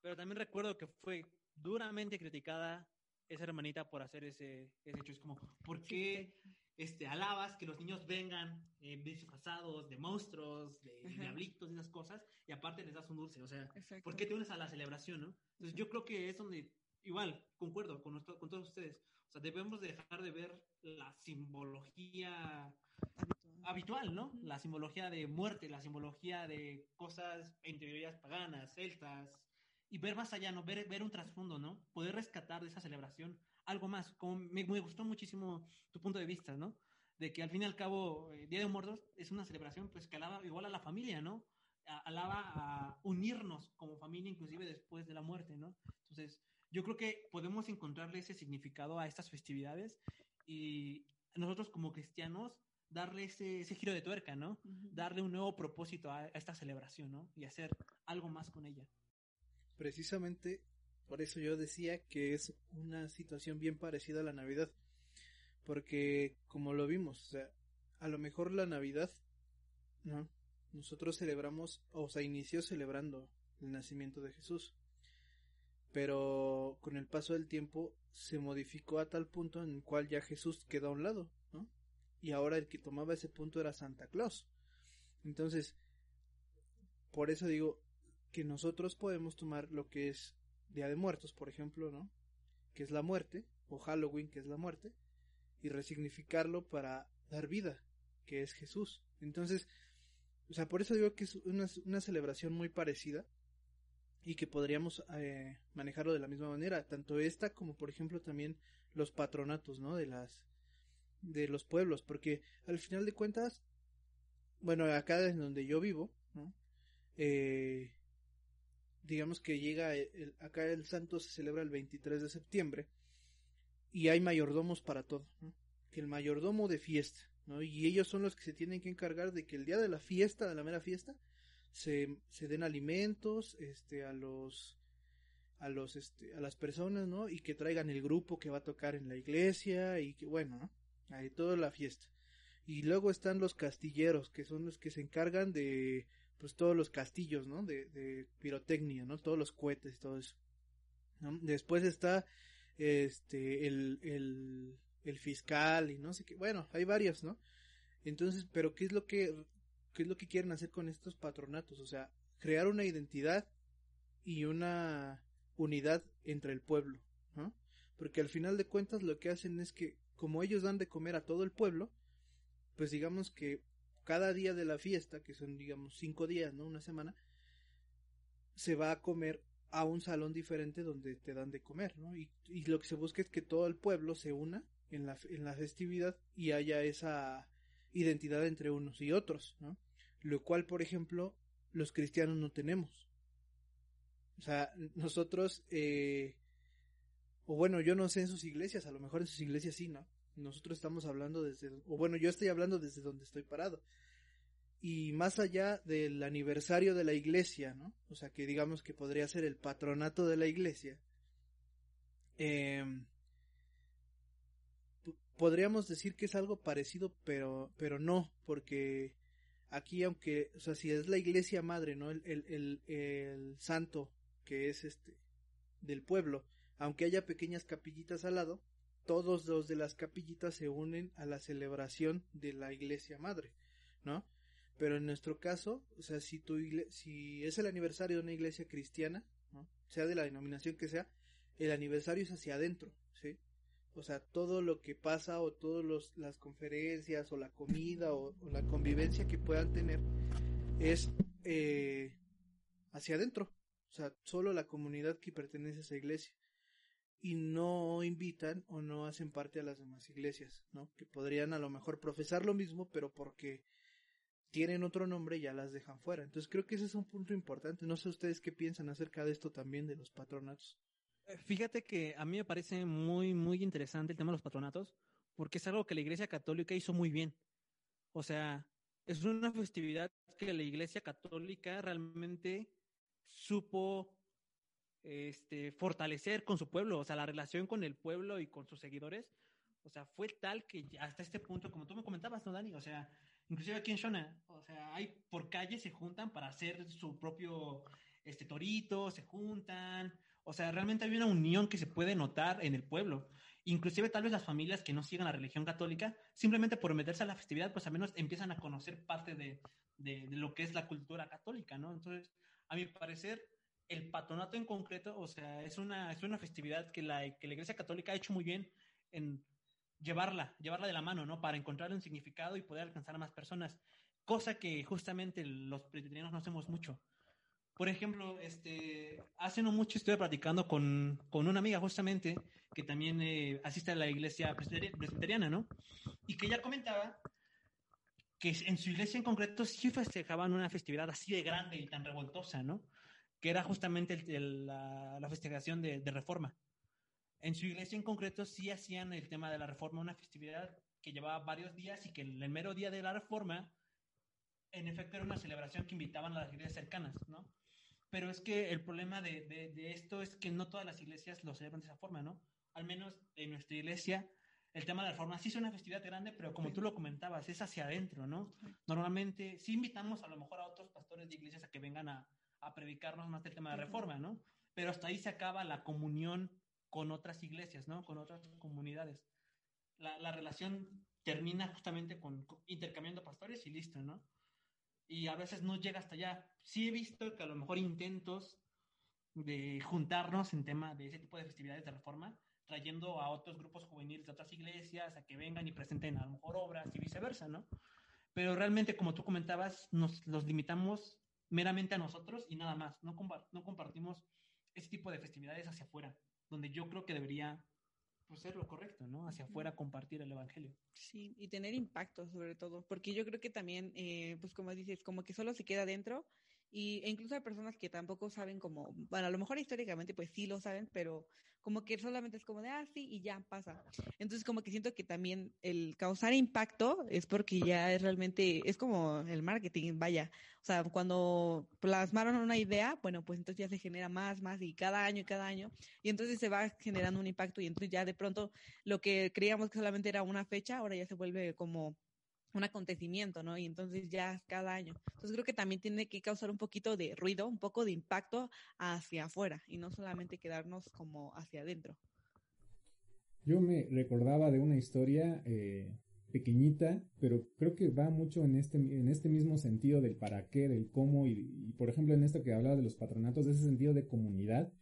Pero también recuerdo que fue duramente criticada esa hermanita por hacer ese, ese hecho. Es como, ¿por qué este, alabas que los niños vengan eh, disfrazados de monstruos, de diablitos y esas cosas, y aparte les das un dulce. O sea, ¿por qué te unes a la celebración, no? Entonces yo creo que es donde, igual, concuerdo con, con todos ustedes, o sea, debemos dejar de ver la simbología habitual, ¿no? La simbología de muerte, la simbología de cosas, en teorías paganas, celtas, y ver más allá, ¿no? Ver, ver un trasfondo, ¿no? Poder rescatar de esa celebración algo más. Como me, me, gustó muchísimo tu punto de vista, ¿no? De que al fin y al cabo, eh, Día de Muertos es una celebración pues que alaba igual a la familia, ¿no? alaba a unirnos como familia inclusive después de la muerte, ¿no? Entonces, yo creo que podemos encontrarle ese significado a estas festividades y nosotros como cristianos darle ese, ese giro de tuerca, ¿no? Uh -huh. Darle un nuevo propósito a, a, esta celebración, ¿no? Y hacer algo más con ella. Precisamente por eso yo decía que es una situación bien parecida a la Navidad. Porque, como lo vimos, o sea, a lo mejor la Navidad, ¿no? Nosotros celebramos, o sea, inició celebrando el nacimiento de Jesús. Pero con el paso del tiempo se modificó a tal punto en el cual ya Jesús quedó a un lado, ¿no? Y ahora el que tomaba ese punto era Santa Claus. Entonces, por eso digo que nosotros podemos tomar lo que es Día de Muertos, por ejemplo, ¿no? Que es la muerte, o Halloween, que es la muerte, y resignificarlo para dar vida, que es Jesús. Entonces, o sea, por eso digo que es una, celebración muy parecida y que podríamos eh, manejarlo de la misma manera, tanto esta como por ejemplo también los patronatos, ¿no? De las de los pueblos, porque al final de cuentas, bueno, acá en donde yo vivo, ¿no? Eh, digamos que llega el, acá el santo se celebra el 23 de septiembre y hay mayordomos para todo, ¿no? Que el mayordomo de fiesta, ¿no? Y ellos son los que se tienen que encargar de que el día de la fiesta, de la mera fiesta, se, se den alimentos, este, a los, a los, este, a las personas, ¿no? Y que traigan el grupo que va a tocar en la iglesia y que, bueno, ¿no? Ahí toda la fiesta. Y luego están los castilleros, que son los que se encargan de, pues todos los castillos, ¿no? De, de pirotecnia, ¿no? Todos los cohetes y todo eso. Después está, este, el, el, el fiscal y no sé qué, bueno, hay varios, ¿no? Entonces, pero ¿qué es lo que, qué es lo que quieren hacer con estos patronatos? O sea, crear una identidad y una unidad entre el pueblo, ¿no? Porque al final de cuentas lo que hacen es que como ellos dan de comer a todo el pueblo, pues digamos que cada día de la fiesta, que son digamos cinco días, ¿no? Una semana, se va a comer a un salón diferente donde te dan de comer, ¿no? Y, y lo que se busca es que todo el pueblo se una en la, en la festividad y haya esa identidad entre unos y otros, ¿no? Lo cual, por ejemplo, los cristianos no tenemos. O sea, nosotros, eh, o bueno, yo no sé en sus iglesias, a lo mejor en sus iglesias sí, ¿no? Nosotros estamos hablando desde, o bueno, yo estoy hablando desde donde estoy parado. Y más allá del aniversario de la iglesia, ¿no? O sea, que digamos que podría ser el patronato de la iglesia. Eh, podríamos decir que es algo parecido, pero, pero no, porque aquí, aunque, o sea, si es la iglesia madre, ¿no? El, el, el, el santo que es este del pueblo, aunque haya pequeñas capillitas al lado, todos los de las capillitas se unen a la celebración de la iglesia madre, ¿no? Pero en nuestro caso, o sea, si tu si es el aniversario de una iglesia cristiana, ¿no? sea de la denominación que sea, el aniversario es hacia adentro, ¿sí? O sea, todo lo que pasa o todas las conferencias o la comida o, o, la convivencia que puedan tener es eh, hacia adentro. O sea, solo la comunidad que pertenece a esa iglesia. Y no invitan o no hacen parte a las demás iglesias, ¿no? Que podrían a lo mejor profesar lo mismo, pero porque tienen otro nombre ya las dejan fuera. Entonces creo que ese es un punto importante. No sé ustedes qué piensan acerca de esto también de los patronatos. Fíjate que a mí me parece muy, muy interesante el tema de los patronatos, porque es algo que la Iglesia Católica hizo muy bien. O sea, es una festividad que la Iglesia Católica realmente supo este, fortalecer con su pueblo, o sea, la relación con el pueblo y con sus seguidores, o sea, fue tal que hasta este punto, como tú me comentabas, ¿no, Dani? O sea, inclusive aquí en Shona, o sea, hay por calle se juntan para hacer su propio este torito, se juntan, o sea, realmente hay una unión que se puede notar en el pueblo. Inclusive tal vez las familias que no sigan la religión católica, simplemente por meterse a la festividad, pues al menos empiezan a conocer parte de, de, de, lo que es la cultura católica, ¿no? Entonces, a mi parecer, el patronato en concreto, o sea, es una, es una festividad que la, que la Iglesia Católica ha hecho muy bien en llevarla, llevarla de la mano, ¿no? Para encontrar un significado y poder alcanzar a más personas, cosa que justamente los presbiterianos no hacemos mucho. Por ejemplo, este, hace no mucho estuve platicando con, con una amiga justamente que también eh, asiste a la iglesia presbiteriana, ¿no? Y que ella comentaba que en su iglesia en concreto sí festejaban una festividad así de grande y tan revoltosa, ¿no? Que era justamente la, la, festejación de, de, reforma. En su iglesia en concreto sí hacían el tema de la reforma una festividad que llevaba varios días y que el, el mero día de la reforma, en efecto, era una celebración que invitaban a las iglesias cercanas, ¿no? Pero es que el problema de, de, de esto es que no todas las iglesias lo celebran de esa forma, ¿no? Al menos en nuestra iglesia el tema de la reforma sí es una festividad grande, pero como tú lo comentabas, es hacia adentro, ¿no? Normalmente sí invitamos a lo mejor a otros pastores de iglesias a que vengan a, a predicarnos más del tema de reforma, ¿no? Pero hasta ahí se acaba la comunión con otras iglesias, ¿no? Con otras comunidades. La, la relación termina justamente con, con, intercambiando pastores y listo, ¿no? Y a veces no llega hasta allá. Sí he visto que a lo mejor intentos de juntarnos en tema de ese tipo de festividades de reforma, trayendo a otros grupos juveniles de otras iglesias a que vengan y presenten a lo mejor obras y viceversa, ¿no? Pero realmente, como tú comentabas, nos los limitamos meramente a nosotros y nada más. No, no compartimos ese tipo de festividades hacia afuera, donde yo creo que debería pues, ser lo correcto, ¿no? Hacia afuera compartir el evangelio. Sí, y tener impacto sobre todo, porque yo creo que también, eh, pues como dices, como que solo se queda dentro y, e incluso hay personas que tampoco saben como, bueno, a lo mejor históricamente pues sí lo saben, pero como que solamente es como de, ah, sí, y ya pasa. Entonces como que siento que también el causar impacto es porque ya es realmente, es como el marketing, vaya. O sea, cuando plasmaron una idea, bueno, pues entonces ya se genera más, más, y cada año y cada año, y entonces se va generando un impacto, y entonces ya de pronto lo que creíamos que solamente era una fecha, ahora ya se vuelve como un acontecimiento, ¿no? Y entonces ya cada año. Entonces creo que también tiene que causar un poquito de ruido, un poco de impacto hacia afuera y no solamente quedarnos como hacia adentro. Yo me recordaba de una historia eh, pequeñita, pero creo que va mucho en este, en este mismo sentido del para qué, del cómo y, y por ejemplo en esto que hablaba de los patronatos, de ese sentido de comunidad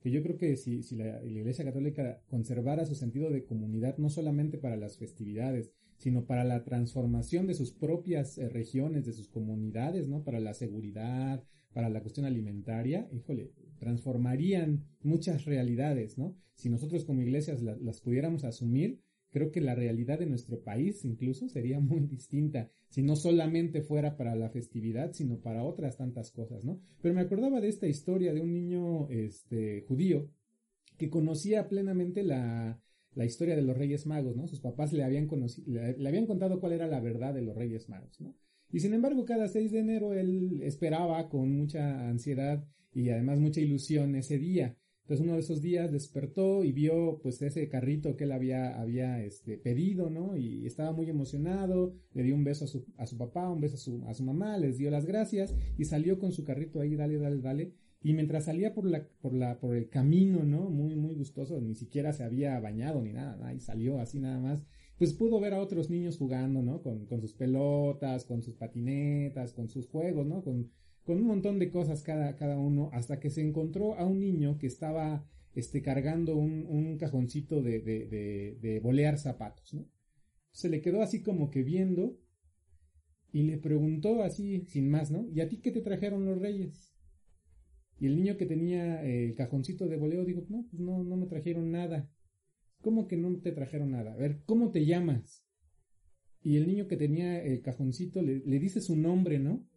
que yo creo que si, si la, la, Iglesia Católica conservara su sentido de comunidad, no solamente para las festividades, sino para la transformación de sus propias eh, regiones, de sus comunidades, ¿no? Para la seguridad, para la cuestión alimentaria, híjole, transformarían muchas realidades, ¿no? Si nosotros como iglesias la, las pudiéramos asumir, creo que la realidad de nuestro país incluso sería muy distinta si no solamente fuera para la festividad, sino para otras tantas cosas, ¿no? Pero me acordaba de esta historia de un niño este judío que conocía plenamente la, la historia de los Reyes Magos, ¿no? Sus papás le habían conocido, le, habían contado cuál era la verdad de los Reyes Magos, ¿no? Y sin embargo, cada 6 de enero él esperaba con mucha ansiedad y además mucha ilusión ese día. Entonces uno de esos días despertó y vio pues ese carrito que él había, había este, pedido, ¿no? Y estaba muy emocionado, le dio un beso a su, a su papá, un beso a su, a su mamá, les dio las gracias y salió con su carrito ahí, dale, dale, dale. Y mientras salía por la, por la, por el camino, ¿no? Muy, muy gustoso, ni siquiera se había bañado ni nada, y salió así nada más, pues pudo ver a otros niños jugando, ¿no? Con, con sus pelotas, con sus patinetas, con sus juegos, ¿no? Con, con un montón de cosas cada, cada uno, hasta que se encontró a un niño que estaba este, cargando un, un cajoncito de, de, de, de, bolear zapatos, ¿no? Se le quedó así como que viendo y le preguntó así, sin más, ¿no? ¿Y a ti qué te trajeron los reyes? Y el niño que tenía el cajoncito de boleo dijo, no, pues no, no me trajeron nada. ¿Cómo que no te trajeron nada? A ver, ¿cómo te llamas? Y el niño que tenía el cajoncito le, le dice su nombre, ¿no?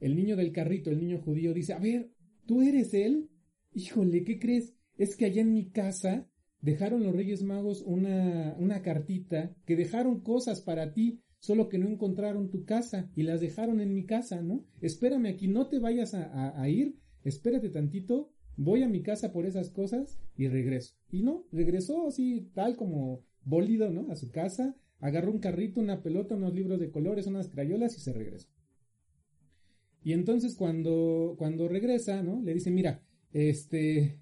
El niño del carrito, el niño judío, dice, a ver, ¿tú eres él? Híjole, ¿qué crees? Es que allá en mi casa dejaron los Reyes Magos una, una cartita que dejaron cosas para ti, solo que no encontraron tu casa y las dejaron en mi casa, ¿no? Espérame aquí, no te vayas a, ir, espérate tantito, voy a mi casa por esas cosas y regreso. Y no, regresó así, tal como bólido, ¿no? A su casa, agarró un carrito, una pelota, unos libros de colores, unas crayolas y se regresó. Y entonces cuando, cuando regresa, ¿no? Le dice, mira, este,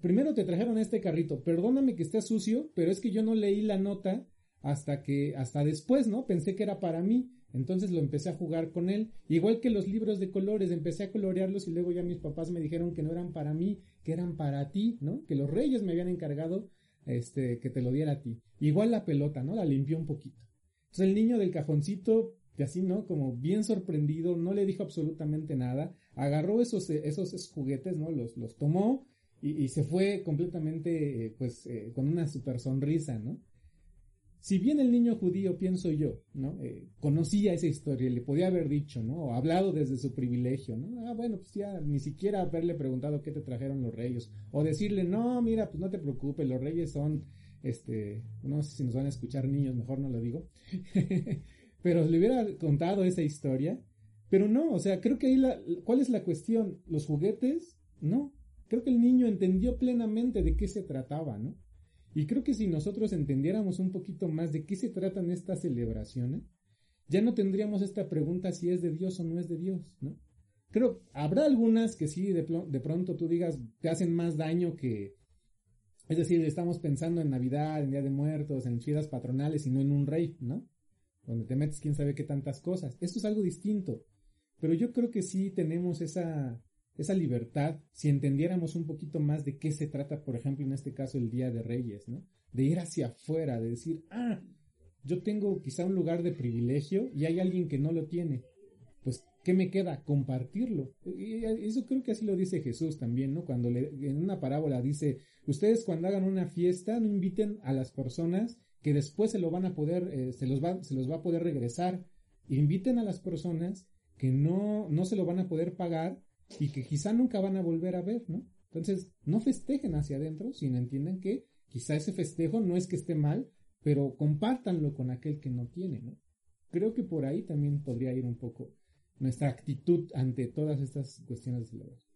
primero te trajeron este carrito, perdóname que esté sucio, pero es que yo no leí la nota hasta que, hasta después, ¿no? Pensé que era para mí. Entonces lo empecé a jugar con él. Igual que los libros de colores, empecé a colorearlos y luego ya mis papás me dijeron que no eran para mí, que eran para ti, ¿no? Que los reyes me habían encargado, este, que te lo diera a ti. Igual la pelota, ¿no? La limpió un poquito. Entonces el niño del cajoncito Y así, ¿no? Como bien sorprendido, no le dijo absolutamente nada, agarró esos, esos, juguetes, ¿no? Los, los tomó y, se fue completamente, pues, eh, con una super sonrisa, ¿no? Si bien el niño judío, pienso yo, ¿no? Eh, conocía esa historia, le podía haber dicho, ¿no? O hablado desde su privilegio, ¿no? Ah, bueno, pues ya ni siquiera haberle preguntado qué te trajeron los reyes. O decirle, no, mira, pues no te preocupes, los reyes son, este, no sé si nos van a escuchar niños, mejor no lo digo. pero le hubiera contado esa historia. Pero no, o sea, creo que ahí la, ¿cuál es la cuestión? ¿Los juguetes? No. Creo que el niño entendió plenamente de qué se trataba, ¿no? Y creo que si nosotros entendiéramos un poquito más de qué se tratan estas celebraciones, ya no tendríamos esta pregunta si es de Dios o no es de Dios, ¿no? Creo, habrá algunas que sí, de, pronto tú digas, te hacen más daño que, es decir, estamos pensando en Navidad, en Día de Muertos, en fiestas patronales y no en un rey, ¿no? Donde te metes quién sabe qué tantas cosas. Esto es algo distinto. Pero yo creo que sí tenemos esa, esa libertad si entendiéramos un poquito más de qué se trata, por ejemplo, en este caso el Día de Reyes, ¿no? De ir hacia afuera, de decir, ah, yo tengo quizá un lugar de privilegio y hay alguien que no lo tiene. Pues, ¿qué me queda? Compartirlo. Y eso creo que así lo dice Jesús también, ¿no? Cuando le, en una parábola dice, ustedes cuando hagan una fiesta no inviten a las personas que después se lo van a poder, eh, se, los va, se los va a poder regresar. Inviten a las personas que no, no se lo van a poder pagar y que quizá nunca van a volver a ver, ¿no? Entonces, no festejen hacia adentro, sino entiendan que quizá ese festejo no es que esté mal, pero compártanlo con aquel que no tiene, ¿no? Creo que por ahí también podría ir un poco nuestra actitud ante todas estas cuestiones de celebración.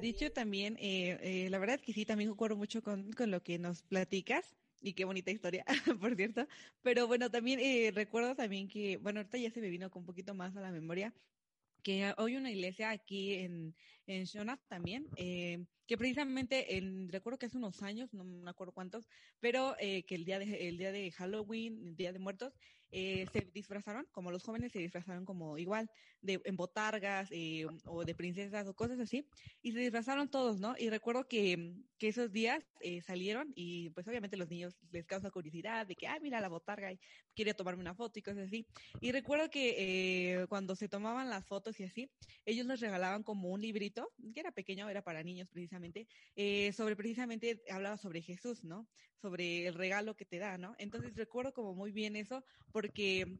Dicho también, eh, eh, la verdad que sí, también concuerdo mucho con, con, lo que nos platicas. Y qué bonita historia, por cierto. Pero bueno, también eh, recuerdo también que, bueno, ahorita ya se me vino con un poquito más a la memoria que hoy una iglesia aquí en, en también, eh, que precisamente en, recuerdo que hace unos años, no me acuerdo cuántos, pero eh, que el día de el día de Halloween, el día de muertos, eh, se disfrazaron, como los jóvenes se disfrazaron como igual, de en botargas eh, o de princesas o cosas así, y se disfrazaron todos, ¿no? Y recuerdo que, que esos días eh, salieron y pues obviamente los niños les causa curiosidad de que, ay, mira la botarga y quiere tomarme una foto y cosas así. Y recuerdo que cuando se tomaban las fotos y así, ellos les regalaban como un librito, que era pequeño, era para niños precisamente, sobre precisamente, hablaba sobre Jesús, ¿no? Sobre el regalo que te da, ¿no? Entonces recuerdo como muy bien eso, porque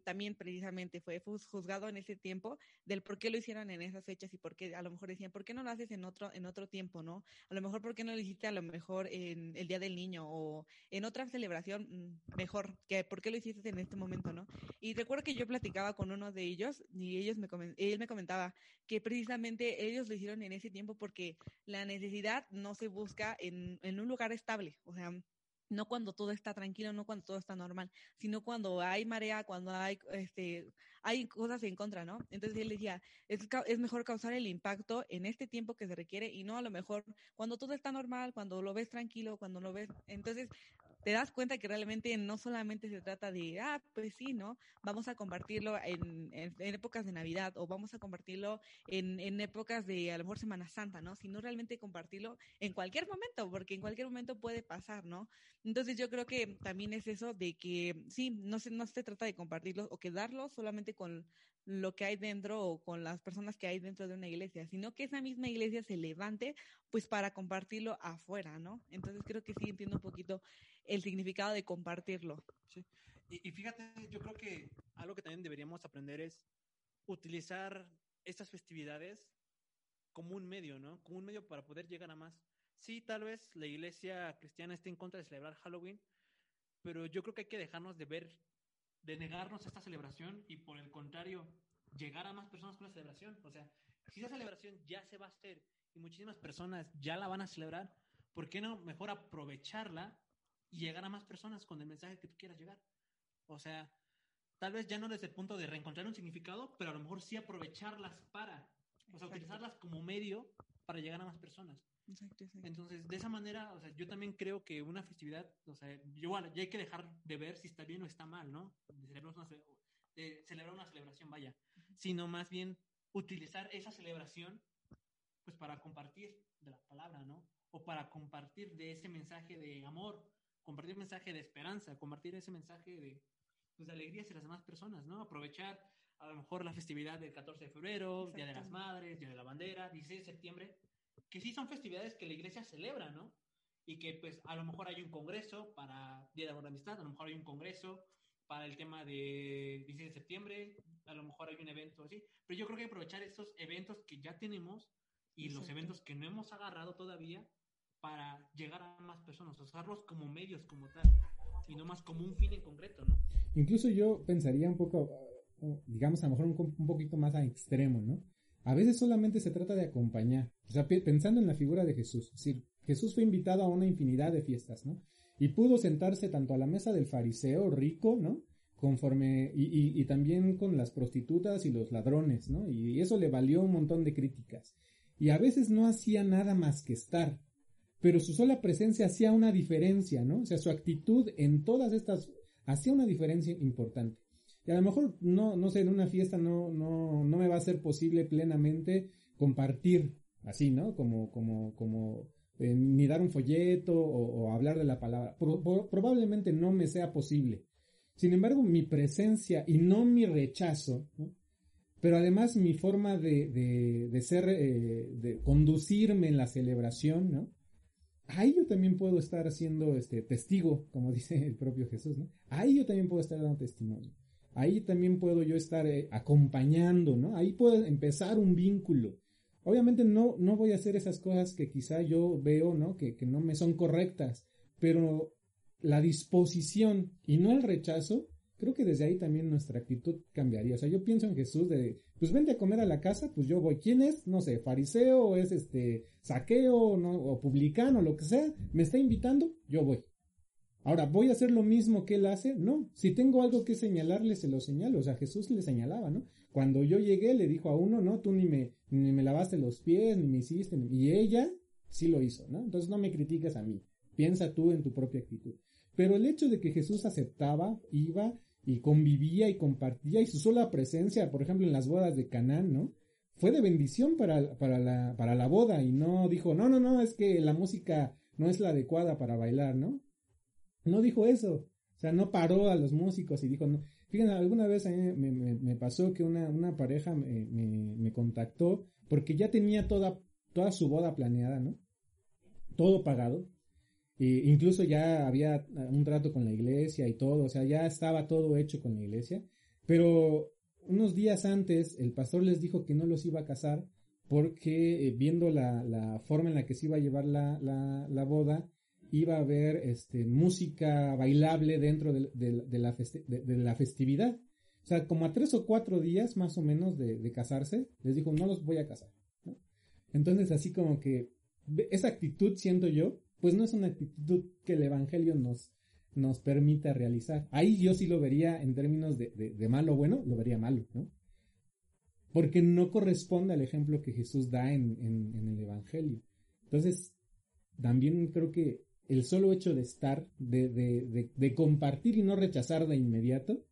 también precisamente fue juzgado en ese tiempo del por qué lo hicieron en esas fechas y por qué a lo mejor decían, ¿por qué no lo haces en otro, en otro tiempo, no? A lo mejor, ¿por qué no lo hiciste a lo mejor en el Día del Niño o en otra celebración mm, mejor? que ¿Por qué lo hiciste en este momento, no? Y recuerdo que yo platicaba con uno de ellos y ellos me él me comentaba que precisamente ellos lo hicieron en ese tiempo porque la necesidad no se busca en, en un lugar estable, o sea, no cuando todo está tranquilo, no cuando todo está normal, sino cuando hay marea, cuando hay, este, hay cosas en contra, ¿no? Entonces él decía, es, es mejor causar el impacto en este tiempo que se requiere y no a lo mejor cuando todo está normal, cuando lo ves tranquilo, cuando lo ves, entonces te das cuenta que realmente no solamente se trata de, ah, pues sí, ¿no? Vamos a compartirlo en, épocas de Navidad o vamos a compartirlo en, en, épocas de a lo mejor Semana Santa, ¿no? Sino realmente compartirlo en cualquier momento, porque en cualquier momento puede pasar, ¿no? Entonces yo creo que también es eso de que sí, no se, no se trata de compartirlo o quedarlo solamente con lo que hay dentro o con las personas que hay dentro de una iglesia, sino que esa misma iglesia se levante pues para compartirlo afuera, ¿no? Entonces creo que sí entiendo un poquito el significado de compartirlo. Sí. Y, y fíjate, yo creo que algo que también deberíamos aprender es utilizar estas festividades como un medio, ¿no? Como un medio para poder llegar a más. Sí, tal vez la iglesia cristiana esté en contra de celebrar Halloween, pero yo creo que hay que dejarnos de ver de negarnos esta celebración y por el contrario, llegar a más personas con la celebración. O sea, si esa celebración ya se va a hacer y muchísimas personas ya la van a celebrar, ¿por qué no mejor aprovecharla y llegar a más personas con el mensaje que tú quieras llegar? O sea, tal vez ya no desde el punto de reencontrar un significado, pero a lo mejor sí aprovecharlas para, o sea, utilizarlas como medio para llegar a más personas. Entonces, de esa manera, o sea, yo también creo que una festividad, o sea, igual, ya hay que dejar de ver si está bien o está mal, ¿no? De celebrar una, de celebrar una celebración, vaya, sino más bien utilizar esa celebración, pues para compartir de la palabra, ¿no? O para compartir de ese mensaje de amor, compartir mensaje de esperanza, compartir ese mensaje de, pues, de alegría hacia las demás personas, ¿no? Aprovechar a lo mejor la festividad del 14 de febrero, Día de las Madres, Día de la Bandera, 16 de septiembre, que sí son festividades que la iglesia celebra, ¿no? Y que pues a lo mejor hay un congreso para Día de de Amistad, a lo mejor hay un congreso para el tema de 16 de septiembre, a lo mejor hay un evento así, pero yo creo que aprovechar estos eventos que ya tenemos y los eventos que no hemos agarrado todavía para llegar a más personas, usarlos como medios como tal y no más como un fin en concreto, ¿no? Incluso yo pensaría un poco, digamos, a lo mejor un, poquito más a extremo, ¿no? A veces solamente se trata de acompañar, o sea, pensando en la figura de Jesús, es decir, Jesús fue invitado a una infinidad de fiestas, ¿no? Y pudo sentarse tanto a la mesa del fariseo rico, ¿no? Conforme, y, y también con las prostitutas y los ladrones, ¿no? Y eso le valió un montón de críticas. Y a veces no hacía nada más que estar, pero su sola presencia hacía una diferencia, ¿no? O sea, su actitud en todas estas hacía una diferencia importante. Y a lo mejor, no, no sé, en una fiesta no, no, no me va a ser posible plenamente compartir así, ¿no? Como, como, como, eh, ni dar un folleto o, hablar de la palabra. probablemente no me sea posible. Sin embargo, mi presencia y no mi rechazo, pero además mi forma de, de, de ser, eh, de conducirme en la celebración, ¿no? ahí yo también puedo estar siendo este testigo, como dice el propio Jesús, ¿no? Ahí yo también puedo estar dando testimonio. Ahí también puedo yo estar eh, acompañando, ¿no? Ahí puedo empezar un vínculo. Obviamente no, no voy a hacer esas cosas que quizá yo veo, ¿no? Que, que no me son correctas, pero la disposición y no el rechazo, creo que desde ahí también nuestra actitud cambiaría. O sea, yo pienso en Jesús de, pues vente a comer a la casa, pues yo voy. ¿Quién es? No sé, fariseo, es este, saqueo, ¿no? o publicano, lo que sea. ¿Me está invitando? Yo voy. Ahora, ¿voy a hacer lo mismo que él hace? No. Si tengo algo que señalarle, se lo señalo. O sea, Jesús le señalaba, ¿no? Cuando yo llegué, le dijo a uno, no, tú ni me, ni me lavaste los pies, ni me hiciste. Y ella sí lo hizo, ¿no? Entonces no me critiques a mí. Piensa tú en tu propia actitud. Pero el hecho de que Jesús aceptaba, iba y convivía y compartía y su sola presencia, por ejemplo, en las bodas de Canaán, ¿no? Fue de bendición para, para, la, para la boda y no dijo, no, no, no, es que la música no es la adecuada para bailar, ¿no? No dijo eso. O sea, no paró a los músicos y dijo, no. Fíjense, alguna vez a mí me, pasó que una, una pareja me, me, contactó porque ya tenía toda, toda su boda planeada, ¿no? Todo pagado. E incluso ya había un trato con la iglesia y todo, o sea, ya estaba todo hecho con la iglesia. Pero unos días antes el pastor les dijo que no los iba a casar porque eh, viendo la, la, forma en la que se iba a llevar la, la, la boda, iba a haber este, música bailable dentro de, la, festividad. O sea, como a tres o cuatro días más o menos de, casarse, les dijo, no los voy a casar. Entonces, así como que esa actitud, siento yo, pues no es una actitud que el Evangelio nos, nos permita realizar. Ahí yo sí lo vería en términos de, malo o bueno, lo vería malo, ¿no? Porque no corresponde al ejemplo que Jesús da en, en el Evangelio. Entonces, también creo que el solo hecho de estar, de, de, de, compartir y no rechazar de inmediato,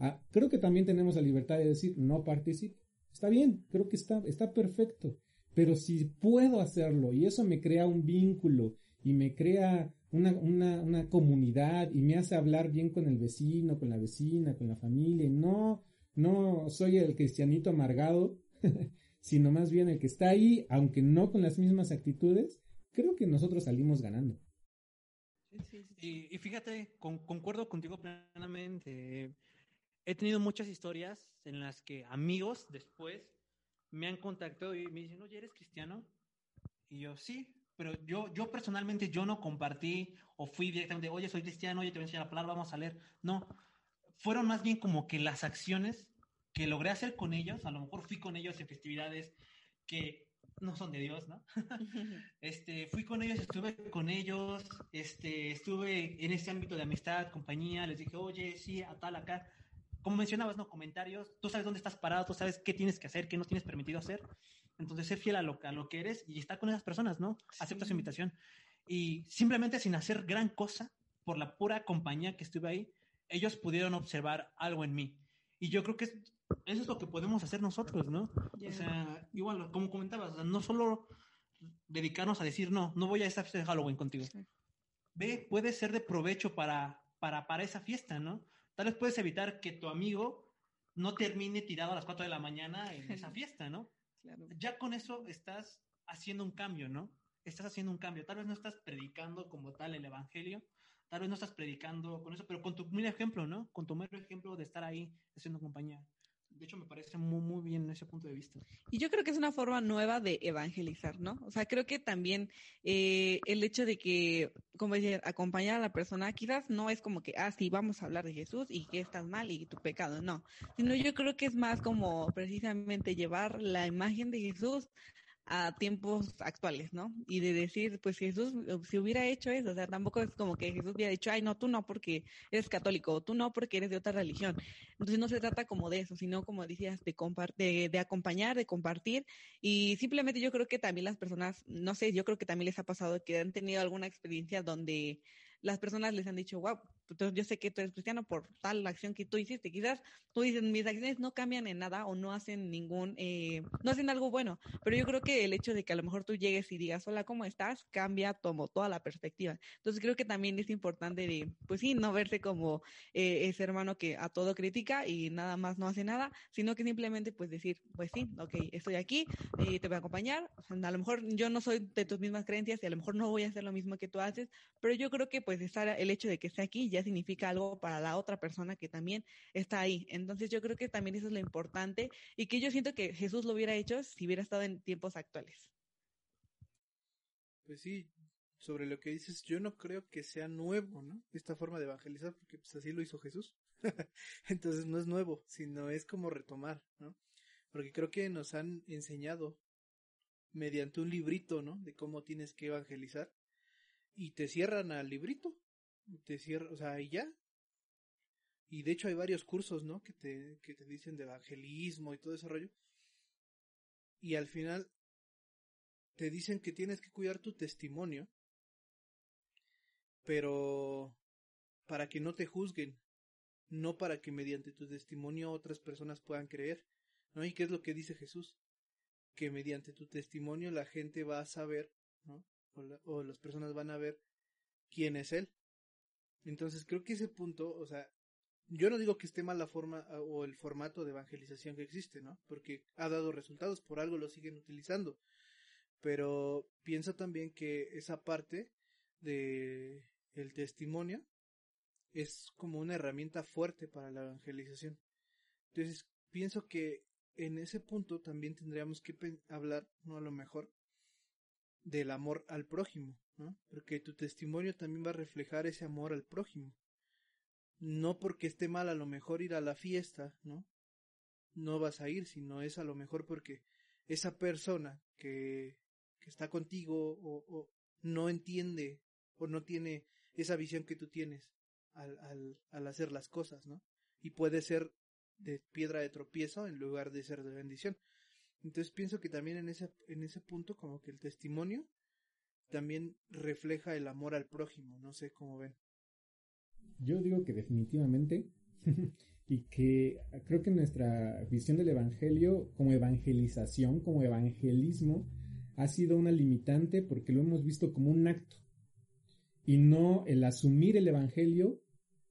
ah, creo que también tenemos la libertad de decir no participo. Está bien, creo que está, está perfecto. Pero si puedo hacerlo y eso me crea un vínculo y me crea una, una, una comunidad y me hace hablar bien con el vecino, con la vecina, con la familia, no, no soy el cristianito amargado, sino más bien el que está ahí, aunque no con las mismas actitudes, creo que nosotros salimos ganando. Y, fíjate, concuerdo contigo plenamente. He tenido muchas historias en las que amigos después me han contactado y me dicen, oye, ¿eres cristiano? Y yo, sí, pero yo, yo personalmente yo no compartí o fui directamente, oye, soy cristiano, oye, te voy a enseñar la palabra, vamos a leer. No, fueron más bien como que las acciones que logré hacer con ellos, a lo mejor fui con ellos en festividades que no son de Dios, ¿no? este, fui con ellos, estuve con ellos, este, estuve en ese ámbito de amistad, compañía, les dije, oye, sí, a tal acá. Como mencionabas, ¿no? Comentarios, tú sabes dónde estás parado, tú sabes qué tienes que hacer, qué no tienes permitido hacer. Entonces, sé fiel a lo, a lo que eres y estar con esas personas, ¿no? Acepta su invitación. Y simplemente sin hacer gran cosa, por la pura compañía que estuve ahí, ellos pudieron observar algo en mí. Y yo creo que es eso es lo que podemos hacer nosotros, ¿no? O sea, igual, como comentabas, no solo dedicarnos a decir, no, no voy a esa fiesta de Halloween contigo. Ve, puede ser de provecho para, para, para esa fiesta, ¿no? Tal vez puedes evitar que tu amigo no termine tirado a las 4 de la mañana en esa fiesta, ¿no? Claro. Ya con eso estás haciendo un cambio, ¿no? Estás haciendo un cambio. Tal vez no estás predicando como tal el evangelio, tal vez no estás predicando con eso, pero con tu mero ejemplo, ¿no? Con tu mero ejemplo de estar ahí haciendo compañía. De hecho, me parece muy, muy bien ese punto de vista. Y yo creo que es una forma nueva de evangelizar, ¿no? O sea, creo que también eh, el hecho de que, como decía, acompañar a la persona, quizás no es como que, ah, sí, vamos a hablar de Jesús y que estás mal y tu pecado, no. Sino yo creo que es más como precisamente llevar la imagen de Jesús a tiempos actuales, ¿no? Y de decir, pues Jesús, eh, si hubiera hecho eso, o sea, tampoco es como que Jesús hubiera dicho, ay, no, tú no porque eres católico, tú no porque eres de otra religión. Entonces no se trata como de eso, sino como decías, de, de, de acompañar, de compartir, y simplemente yo creo que también las personas, no sé, yo creo que también les ha pasado que han tenido alguna experiencia donde las personas les han dicho, wow, yo sé que tú eres cristiano por tal acción que tú hiciste. Quizás tú dices, mis acciones no cambian en nada o no hacen ningún, eh, no hacen algo bueno, pero yo creo que el hecho de que a lo mejor tú llegues y digas, hola, ¿cómo estás? Cambia tomo toda la perspectiva. Entonces creo que también es importante de, pues sí, no verse como eh, ese hermano que a todo critica y nada más no hace nada, sino que simplemente pues decir, pues sí, ok, estoy aquí, eh, te voy a acompañar. O sea, a lo mejor yo no soy de tus mismas creencias y a lo mejor no voy a hacer lo mismo que tú haces, pero yo creo que pues estar, el hecho de que esté aquí ya significa algo para la otra persona que también está ahí. Entonces yo creo que también eso es lo importante y que yo siento que Jesús lo hubiera hecho si hubiera estado en tiempos actuales. Pues sí, sobre lo que dices, yo no creo que sea nuevo, ¿no? Esta forma de evangelizar, porque pues así lo hizo Jesús. Entonces no es nuevo, sino es como retomar, ¿no? Porque creo que nos han enseñado mediante un librito, ¿no? De cómo tienes que evangelizar. Y te cierran al librito te cierra, o sea, y ya. Y de hecho hay varios cursos, ¿no? Que te, que te dicen de evangelismo y todo ese rollo. Y al final te dicen que tienes que cuidar tu testimonio, pero para que no te juzguen, no para que mediante tu testimonio otras personas puedan creer, ¿no? ¿Y qué es lo que dice Jesús? Que mediante tu testimonio la gente va a saber, ¿no? O, o las personas van a ver quién es Él. Entonces creo que ese punto, o sea, yo no digo que esté mal la forma ah, o el formato de evangelización que existe, ¿no? Porque ha dado resultados, por algo lo siguen utilizando. Pero pienso también que esa parte de el testimonio es como una herramienta fuerte para la evangelización. Entonces, pienso que en ese punto también tendríamos que hablar, no a lo mejor, del amor al prójimo, ¿no? Porque tu testimonio también va a reflejar ese amor al prójimo. No porque esté mal a lo mejor ir a la fiesta, ¿no? No vas a ir, sino es a lo mejor porque esa persona que, que está contigo o, no entiende o no tiene esa visión que tú tienes al, al, al hacer las cosas, ¿no? Y puede ser de piedra de tropiezo en lugar de ser de bendición. Entonces pienso que también en ese, en ese punto como que el testimonio también refleja el amor al prójimo, no sé cómo ven. Yo digo que definitivamente y que creo que nuestra visión del Evangelio como evangelización, como evangelismo, ha sido una limitante porque lo hemos visto como un acto y no el asumir el Evangelio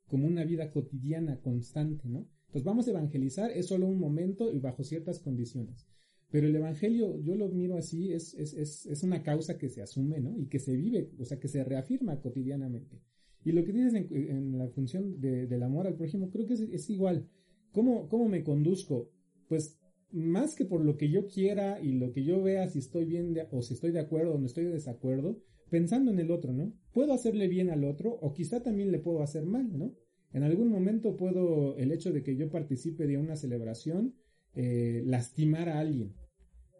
como una vida cotidiana, constante, ¿no? Entonces vamos a evangelizar, es solo un momento y bajo ciertas condiciones. Pero el Evangelio, yo lo miro así, es, es, es, es, una causa que se asume, ¿no? Y que se vive, o sea, que se reafirma cotidianamente. Y lo que dices en, la función de, del amor al prójimo, creo que es, es igual. ¿Cómo, ¿Cómo me conduzco? Pues más que por lo que yo quiera y lo que yo vea si estoy bien o si estoy de acuerdo o no estoy de desacuerdo, pensando en el otro, ¿no? Puedo hacerle bien al otro o quizá también le puedo hacer mal, ¿no? En algún momento puedo, el hecho de que yo participe de una celebración, eh, lastimar a alguien.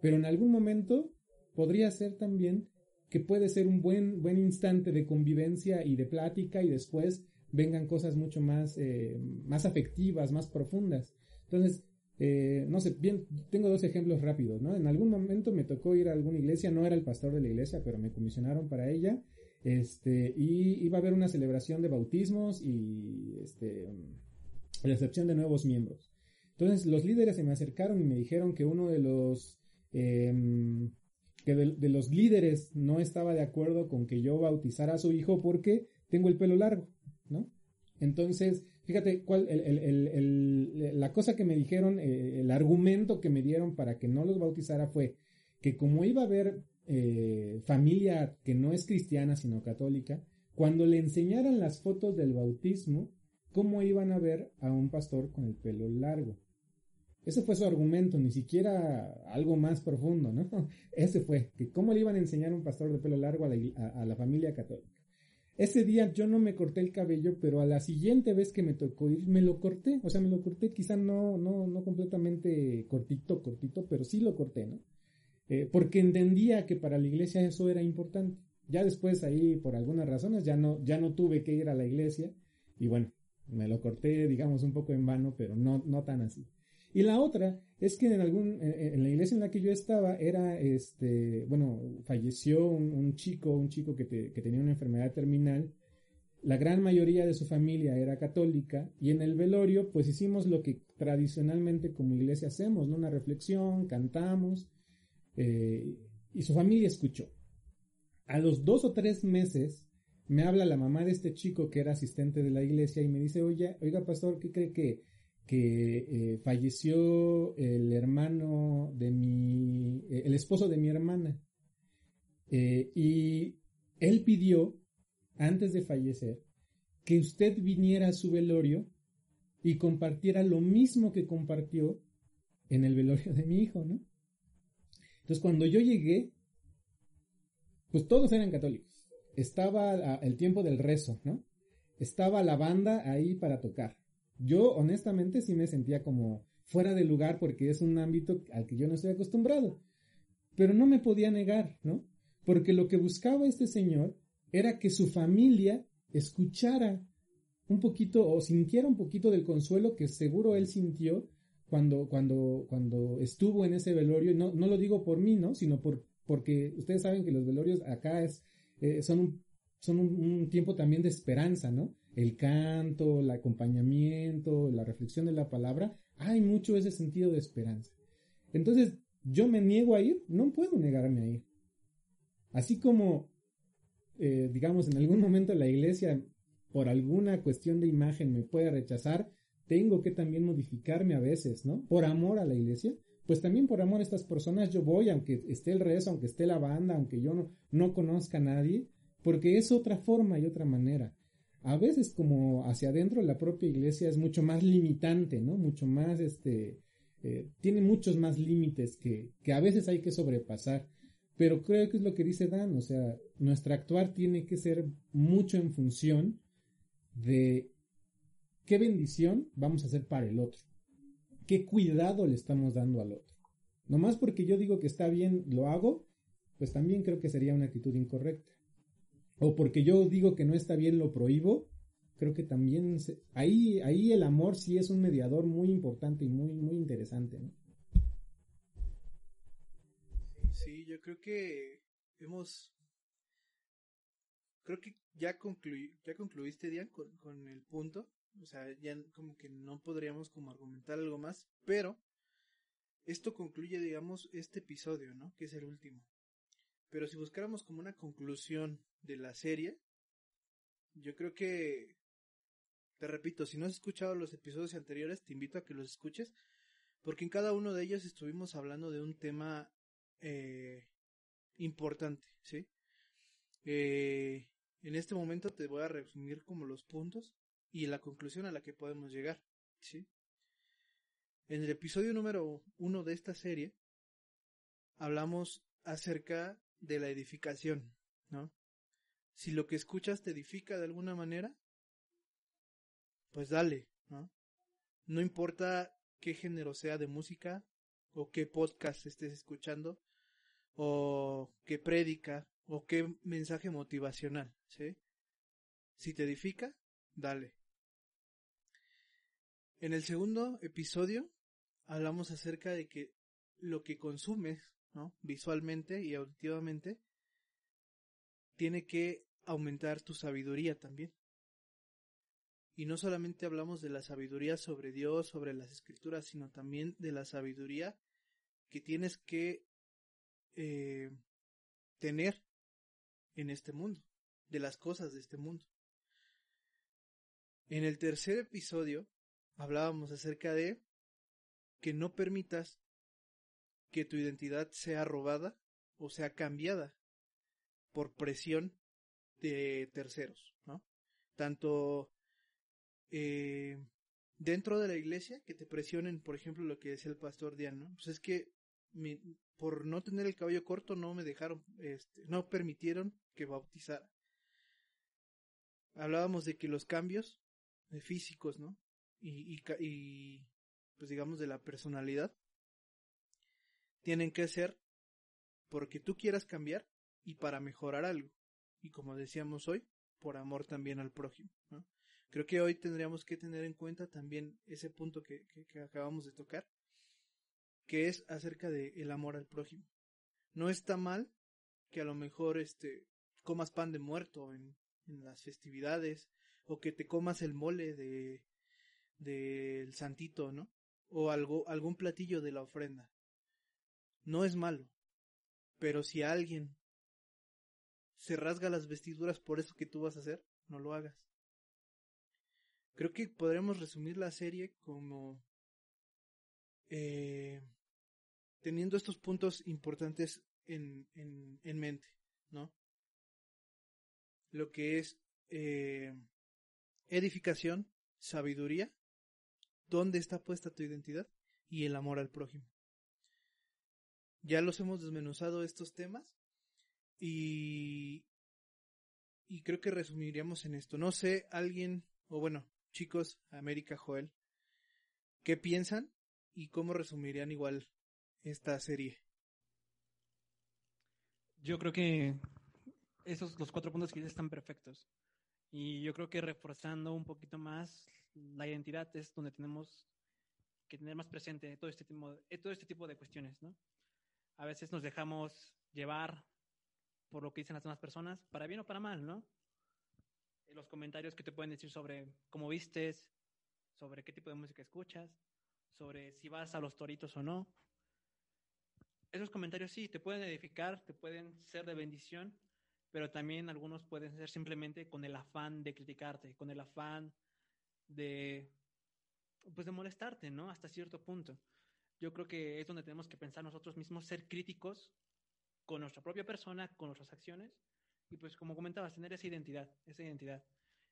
Pero en algún momento podría ser también que puede ser un buen, buen instante de convivencia y de plática y después vengan cosas mucho más, eh, más afectivas, más profundas. Entonces, eh, no sé, bien, tengo dos ejemplos rápidos, ¿no? En algún momento me tocó ir a alguna iglesia, no era el pastor de la iglesia, pero me comisionaron para ella, este, y iba a haber una celebración de bautismos y, este, recepción de nuevos miembros. Entonces los líderes se me acercaron y me dijeron que uno de los em, que de, los líderes no estaba de acuerdo con que yo bautizara a su hijo porque tengo el pelo largo, ¿no? Entonces, Fíjate, cuál, el, la cosa que me dijeron, eh, el argumento que me dieron para que no los bautizara fue que como iba a haber eh, familia que no es cristiana sino católica, cuando le enseñaran las fotos del bautismo, ¿cómo iban a ver a un pastor con el pelo largo? Ese fue su argumento, ni siquiera algo más profundo, ¿no? Ese fue, que cómo le iban a enseñar un pastor de pelo largo a la, a la familia católica. Ese día yo no me corté el cabello, pero a la siguiente vez que me tocó ir, me lo corté. O sea, me lo corté, quizá no, no, no completamente cortito, cortito, pero sí lo corté, ¿no? Eh, porque entendía que para la iglesia eso era importante. Ya después ahí, por algunas razones, ya no, ya no tuve que ir a la iglesia. Y bueno, me lo corté, digamos, un poco en vano, pero no, no tan así. Y la otra es que en algún, en la iglesia en la que yo estaba era, este, bueno, falleció un, chico, un chico que, que, tenía una enfermedad terminal. La gran mayoría de su familia era católica y en el velorio pues hicimos lo que tradicionalmente como iglesia hacemos, ¿no? Una reflexión, cantamos eh, y su familia escuchó. A los dos o tres meses me habla la mamá de este chico que era asistente de la iglesia y me dice, oye, oiga pastor, ¿qué cree que que eh, falleció el hermano de mi, eh, el esposo de mi hermana. Eh, y él pidió, antes de fallecer, que usted viniera a su velorio y compartiera lo mismo que compartió en el velorio de mi hijo, ¿no? Entonces cuando yo llegué, pues todos eran católicos. Estaba el tiempo del rezo, ¿no? Estaba la banda ahí para tocar yo honestamente sí me sentía como fuera de lugar porque es un ámbito al que yo no estoy acostumbrado. Pero no me podía negar, ¿no? Porque lo que buscaba este señor era que su familia escuchara un poquito o sintiera un poquito del consuelo que seguro él sintió cuando, cuando, cuando estuvo en ese velorio. No, no lo digo por mí, ¿no? Sino por, porque ustedes saben que los velorios acá es, eh, son, son un, tiempo también de esperanza, ¿no? El canto, el acompañamiento, la reflexión de la palabra, hay mucho ese sentido de esperanza. Entonces, yo me niego a ir, no puedo negarme a ir. Así como, eh, digamos, en algún momento la iglesia, por alguna cuestión de imagen, me puede rechazar, tengo que también modificarme a veces, ¿no? Por amor a la iglesia, pues también por amor a estas personas yo voy, aunque esté el rezo, aunque esté la banda, aunque yo no, no conozca a nadie, porque es otra forma y otra manera a veces como hacia adentro la propia iglesia es mucho más limitante, ¿no? Mucho más, este, eh, tiene muchos más límites que, que a veces hay que sobrepasar. Pero creo que es lo que dice Dan, o sea, nuestro actuar tiene que ser mucho en función de qué bendición vamos a hacer para el otro, qué cuidado le estamos dando al otro. No más porque yo digo que está bien, lo hago, pues también creo que sería una actitud incorrecta o porque yo digo que no está bien lo prohíbo, creo que también ahí, ahí el amor sí es un mediador muy importante y muy, muy interesante. Sí, yo creo que hemos, creo que ya, concluí, ya concluiste, Dian, con, con el punto. O sea, ya como que no podríamos como argumentar algo más, pero esto concluye, digamos, este episodio, ¿no? Que es el último. Pero si buscáramos como una conclusión de la serie, yo creo que, te repito, si no has escuchado los episodios anteriores, te invito a que los escuches, porque en cada uno de ellos estuvimos hablando de un tema eh, importante, ¿sí? Eh, en este momento te voy a resumir como los puntos y la conclusión a la que podemos llegar, ¿sí? En el episodio número uno de esta serie hablamos acerca de la edificación, ¿no? Si lo que escuchas te edifica de alguna manera, pues dale, ¿no? No importa qué género sea de música, o qué podcast estés escuchando, o qué prédica, o qué mensaje motivacional, ¿sí? Si te edifica, dale. En el segundo episodio hablamos acerca de que lo que consumes ¿no? Visualmente y auditivamente, tiene que aumentar tu sabiduría también. Y no solamente hablamos de la sabiduría sobre Dios, sobre las escrituras, sino también de la sabiduría que tienes que eh, tener en este mundo, de las cosas de este mundo. En el tercer episodio hablábamos acerca de que no permitas que tu identidad sea robada o sea cambiada por presión de terceros, ¿no? Tanto eh, dentro de la iglesia que te presionen, por ejemplo, lo que decía el pastor Dian, ¿no? Pues es que por no tener el cabello corto no me dejaron, este, no permitieron que bautizara. Hablábamos de que los cambios físicos, ¿no? Y, y, pues digamos de la personalidad tienen que ser porque tú quieras cambiar y para mejorar algo. Y como decíamos hoy, por amor también al prójimo. Creo que hoy tendríamos que tener en cuenta también ese punto que, acabamos de tocar, que es acerca de el amor al prójimo. No está mal que a lo mejor este comas pan de muerto en, en las festividades o que te comas el mole de del santito, ¿no? O algo algún platillo de la ofrenda. No es malo. Pero si alguien se rasga las vestiduras por eso que tú vas a hacer, no lo hagas. Creo que podremos resumir la serie como eh, teniendo estos puntos importantes en, en, en, mente, ¿no? Lo que es eh, edificación, sabiduría, dónde está puesta tu identidad y el amor al prójimo. Ya los hemos desmenuzado estos temas y, y creo que resumiríamos en esto. No sé, alguien, o bueno, chicos, América Joel, ¿qué piensan y cómo resumirían igual esta serie? Yo creo que esos los cuatro puntos que están perfectos. Y yo creo que reforzando un poquito más la identidad es donde tenemos que tener más presente todo este tipo, todo este tipo de cuestiones, ¿no? A veces nos dejamos llevar por lo que dicen las demás personas, para bien o para mal, ¿no? Eh, los comentarios que te pueden decir sobre cómo vistes, sobre qué tipo de música escuchas, sobre si vas a los toritos o no. Esos comentarios sí, te pueden edificar, te pueden ser de bendición, pero también algunos pueden ser simplemente con el afán de criticarte, con el afán de, pues de molestarte, ¿no? Hasta cierto punto yo creo que es donde tenemos que pensar nosotros mismos, ser críticos con nuestra propia persona, con nuestras acciones, y pues como comentabas, tener esa identidad, esa identidad.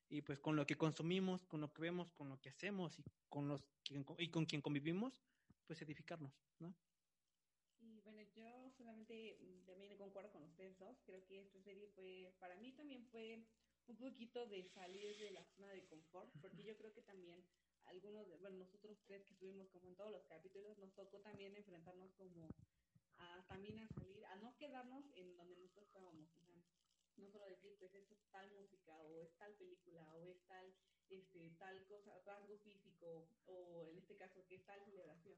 Y pues con lo que consumimos, con lo que vemos, con lo que hacemos y con los y con quien convivimos, pues edificarnos, ¿no? Y bueno, yo solamente también concuerdo con ustedes dos. Creo que esta serie fue, para mí también fue un poquito de salir de la zona de confort, porque yo creo que también algunos, de, bueno, nosotros tres que estuvimos como en todos los capítulos, nos tocó también enfrentarnos como a también a salir, a no quedarnos en donde nosotros estábamos, o sea, no solo decir, pues es tal música, o es tal película, o es tal, este, tal cosa, rasgo físico, o en este caso, que es tal celebración.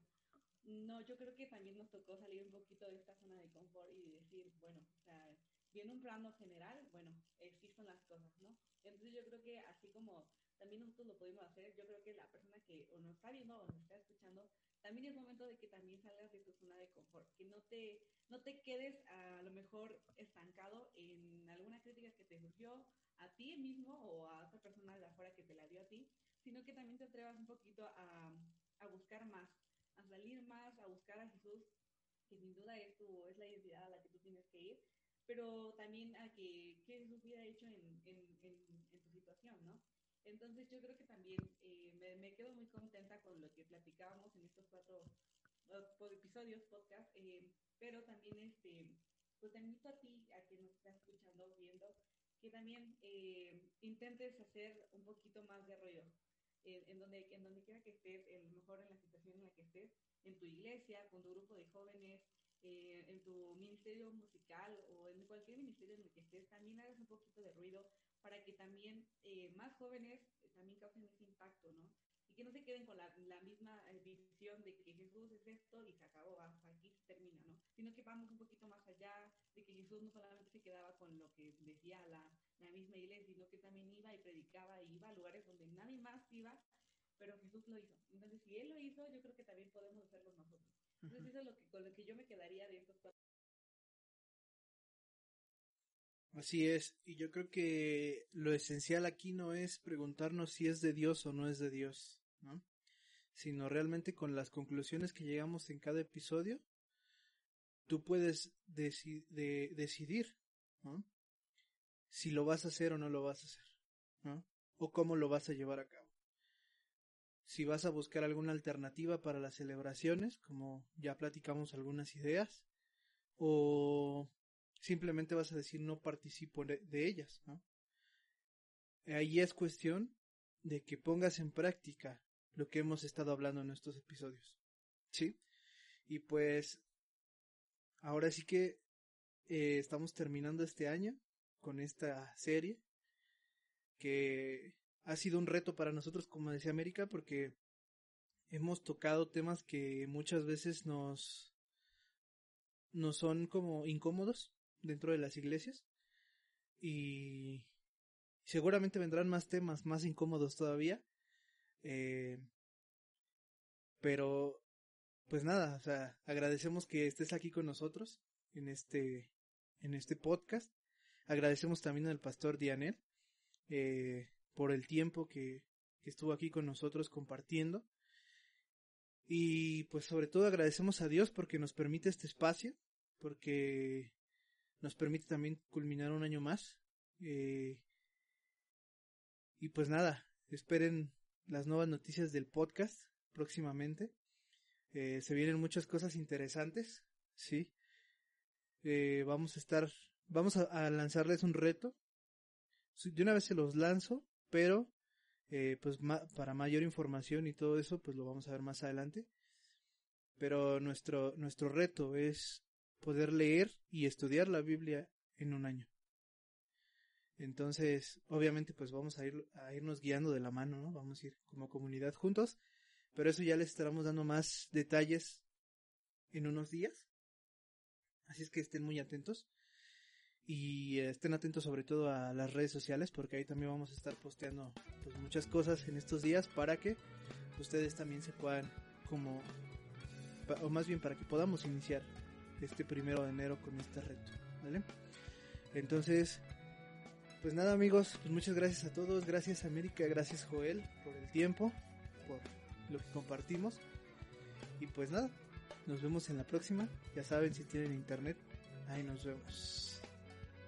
No, yo creo que también nos tocó salir un poquito de esta zona de confort y decir, bueno, o sea, viene un plano general, bueno, existen las cosas, ¿no? Entonces yo creo que así como también nosotros lo podemos hacer. Yo creo que la persona que o nos está viendo o nos está escuchando, también es momento de que también salgas de tu zona de confort, que no te, no te quedes a lo mejor estancado en alguna crítica que te surgió a ti mismo o a otra persona de afuera que te la dio a ti, sino que también te atrevas un poquito a, a buscar más, a salir más, a buscar a Jesús, que sin duda es, tu, es la identidad a la que tú tienes que ir, pero también a que qué Jesús hubiera hecho en, en, en, en tu situación, ¿no? Entonces yo creo que también eh, me, quedo muy contenta con lo que platicábamos en estos cuatro episodios, podcast, eh, pero también este, pues te invito a ti, a que nos estás escuchando, viendo, que también eh, intentes hacer un poquito más de ruido. en, donde, en donde quiera que estés, a lo mejor en la situación en la que estés, en tu iglesia, con tu grupo de jóvenes, en tu ministerio musical o en cualquier ministerio en el que estés, también hagas un poquito de ruido para que también eh, más jóvenes eh, también causen ese impacto, ¿no? Y que no se queden con la, la misma eh, visión de que Jesús es esto y se acabó, hasta aquí se termina, ¿no? Sino que vamos un poquito más allá, de que Jesús no solamente se quedaba con lo que decía la, la misma iglesia, sino que también iba y predicaba y iba a lugares donde nadie más iba, pero Jesús lo hizo. Entonces, si Él lo hizo, yo creo que también podemos hacerlo nosotros. Entonces, eso es lo que, con lo que yo me quedaría de estos cuatro Así es, y yo creo que lo esencial aquí no es preguntarnos si es de Dios o no es de Dios, ¿no? Sino realmente con las conclusiones que llegamos en cada episodio, tú puedes de decidir, ¿no? Si lo vas a hacer o no lo vas a hacer, ¿no? O cómo lo vas a llevar a cabo. Si vas a buscar alguna alternativa para las celebraciones, como ya platicamos algunas ideas, o simplemente vas a decir no participo de, ellas, ¿no? Ahí es cuestión de que pongas en práctica lo que hemos estado hablando en estos episodios. ¿Sí? Y pues ahora sí que eh, estamos terminando este año con esta serie que ha sido un reto para nosotros como decía América porque hemos tocado temas que muchas veces nos nos son como incómodos dentro de las iglesias y seguramente vendrán más temas más incómodos todavía eh, pero pues nada o sea agradecemos que estés aquí con nosotros en este en este podcast. Agradecemos también al pastor Dianel eh, por el tiempo que, que estuvo aquí con nosotros compartiendo. Y pues sobre todo agradecemos a Dios porque nos permite este espacio porque nos permite también culminar un año más. Eh, y pues nada, esperen las nuevas noticias del podcast próximamente. Eh, se vienen muchas cosas interesantes, sí. Eh, vamos a estar, vamos a, lanzarles un reto. De una vez se los lanzo, pero pues para mayor información y todo eso, pues lo vamos a ver más adelante. Pero nuestro, nuestro reto es poder leer y estudiar la Biblia en un año. Entonces, obviamente, pues vamos a, ir, a irnos guiando de la mano, ¿no? Vamos a ir como comunidad juntos, pero eso ya les estaremos dando más detalles en unos días. Así es que estén muy atentos y estén atentos sobre todo a las redes sociales porque ahí también vamos a estar posteando pues, muchas cosas en estos días para que ustedes también se puedan como o más bien para que podamos iniciar este primero de enero con este reto, ¿vale? Entonces, pues nada amigos, pues muchas gracias a todos, gracias América, gracias Joel por el tiempo, por lo que compartimos y pues nada, nos vemos en la próxima, ya saben si tienen internet, ahí nos vemos.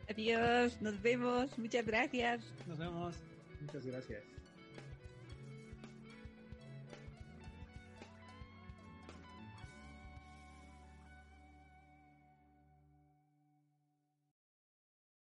Adiós, nos vemos, muchas gracias. Nos vemos. Muchas gracias.